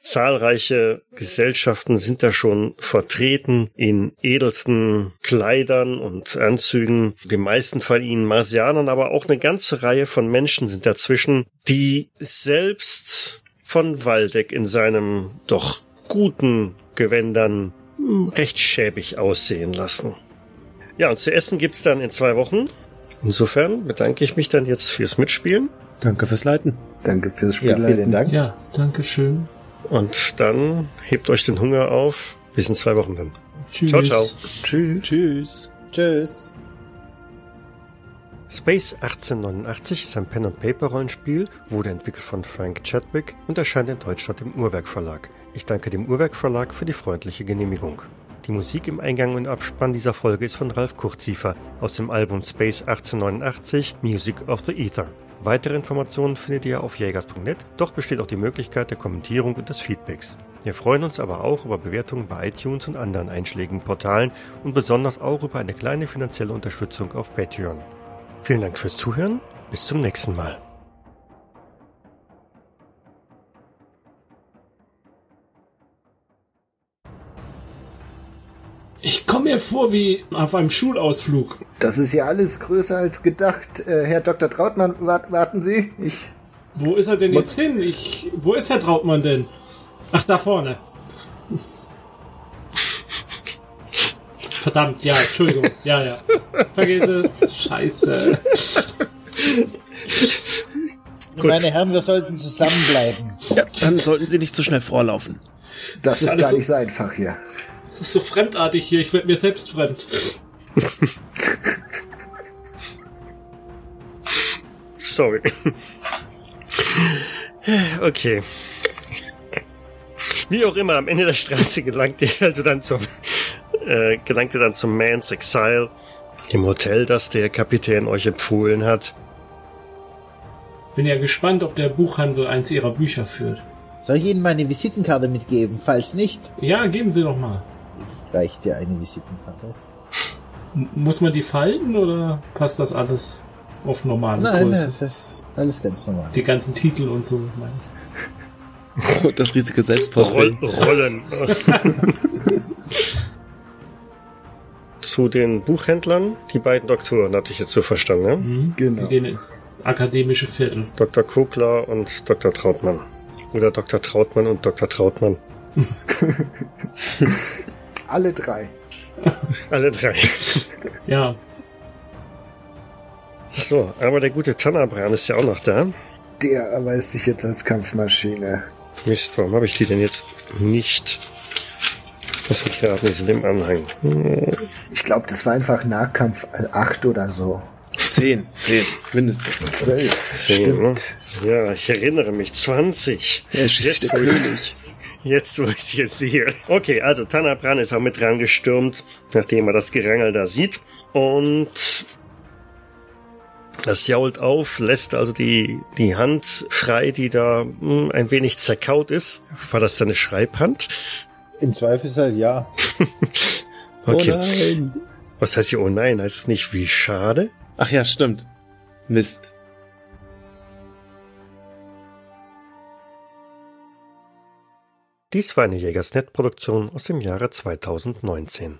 Zahlreiche Gesellschaften sind da schon vertreten in edelsten Kleidern und Anzügen. Die meisten von ihnen Marsianern, aber auch eine ganze Reihe von Menschen sind dazwischen, die selbst von Waldeck in seinem doch guten Gewändern recht schäbig aussehen lassen. Ja, und zu essen gibt's dann in zwei Wochen. Insofern bedanke ich mich dann jetzt fürs Mitspielen Danke fürs Leiten. Danke fürs Ja, Spiel. vielen Dank. Ja, danke schön. und dann hebt euch den Hunger auf. Bis in zwei Wochen dann. Tschüss. Ciao, ciao. Tschüss. Tschüss. Tschüss. Space 1889 ist ein Pen-and-Paper-Rollenspiel, wurde entwickelt von Frank Chadwick und erscheint in Deutschland im Uhrwerk Verlag. Ich danke dem Uhrwerk Verlag für die freundliche Genehmigung. Die Musik im Eingang und Abspann dieser Folge ist von Ralf Kurziefer aus dem Album Space 1889 Music of the Ether. Weitere Informationen findet ihr auf jägers.net. Dort besteht auch die Möglichkeit der Kommentierung und des Feedbacks. Wir freuen uns aber auch über Bewertungen bei iTunes und anderen einschlägigen Portalen und besonders auch über eine kleine finanzielle Unterstützung auf Patreon. Vielen Dank fürs Zuhören. Bis zum nächsten Mal. Ich komme mir vor wie auf einem Schulausflug. Das ist ja alles größer als gedacht. Äh, Herr Dr. Trautmann, wart, warten Sie. Ich. Wo ist er denn jetzt hin? Ich, wo ist Herr Trautmann denn? Ach, da vorne. Verdammt, ja, Entschuldigung. Ja, ja. Vergiss es. Scheiße. Meine Herren, wir sollten zusammenbleiben. Ja, dann sollten Sie nicht so schnell vorlaufen. Das ist alles gar so- nicht so einfach hier. Das ist so fremdartig hier. Ich werde mir selbst fremd. Sorry. Okay. Wie auch immer, am Ende der Straße gelangt ihr also dann zum, äh, gelangt ihr dann zum Man's Exile, dem Hotel, das der Kapitän euch empfohlen hat. Bin ja gespannt, ob der Buchhandel eins ihrer Bücher führt. Soll ich Ihnen meine Visitenkarte mitgeben? Falls nicht, Ja, geben Sie doch mal. Reicht dir eine Visitenkarte. Muss man die falten oder passt das alles auf normale Nein, Größe? das ist alles ganz normal. Die ganzen Titel und so, meine ich. Das riesige Selbstporträt. Roll Rollen. Zu den Buchhändlern, die beiden Doktoren, hatte ich jetzt so verstanden, ne? Mhm. Genau. Wir gehen ins akademische Viertel. Dr. Kugler und Dr. Trautmann. Oder Dr. Trautmann und Dr. Trautmann. Alle drei. Alle drei. Ja, So, aber der gute Tannabran ist ja auch noch da. Der erweist sich jetzt als Kampfmaschine. Mist, warum habe ich die denn jetzt nicht? Lass mich raten, die sind im Anhang. Hm, Ich glaube, das war einfach Nahkampf 8 oder so. Zehn, zehn, mindestens. 12. Zehn, ne? Stimmt. Ja, ich erinnere mich. 20. Er ist Jetzt, der König. Jetzt, wo ich es hier sehe. Okay, also Tanabran ist auch mit rangestürmt, nachdem er das Gerangel da sieht. Und das jault auf, lässt also die, die Hand frei, die da hm, ein wenig zerkaut ist. War das dann eine Schreibhand? Im Zweifelsfall ja. Okay. Oh nein. Was heißt hier, oh nein? Heißt es nicht, wie schade? Ach ja, stimmt. Mist. Dies war eine Jägersnet-Produktion aus dem Jahre 2019.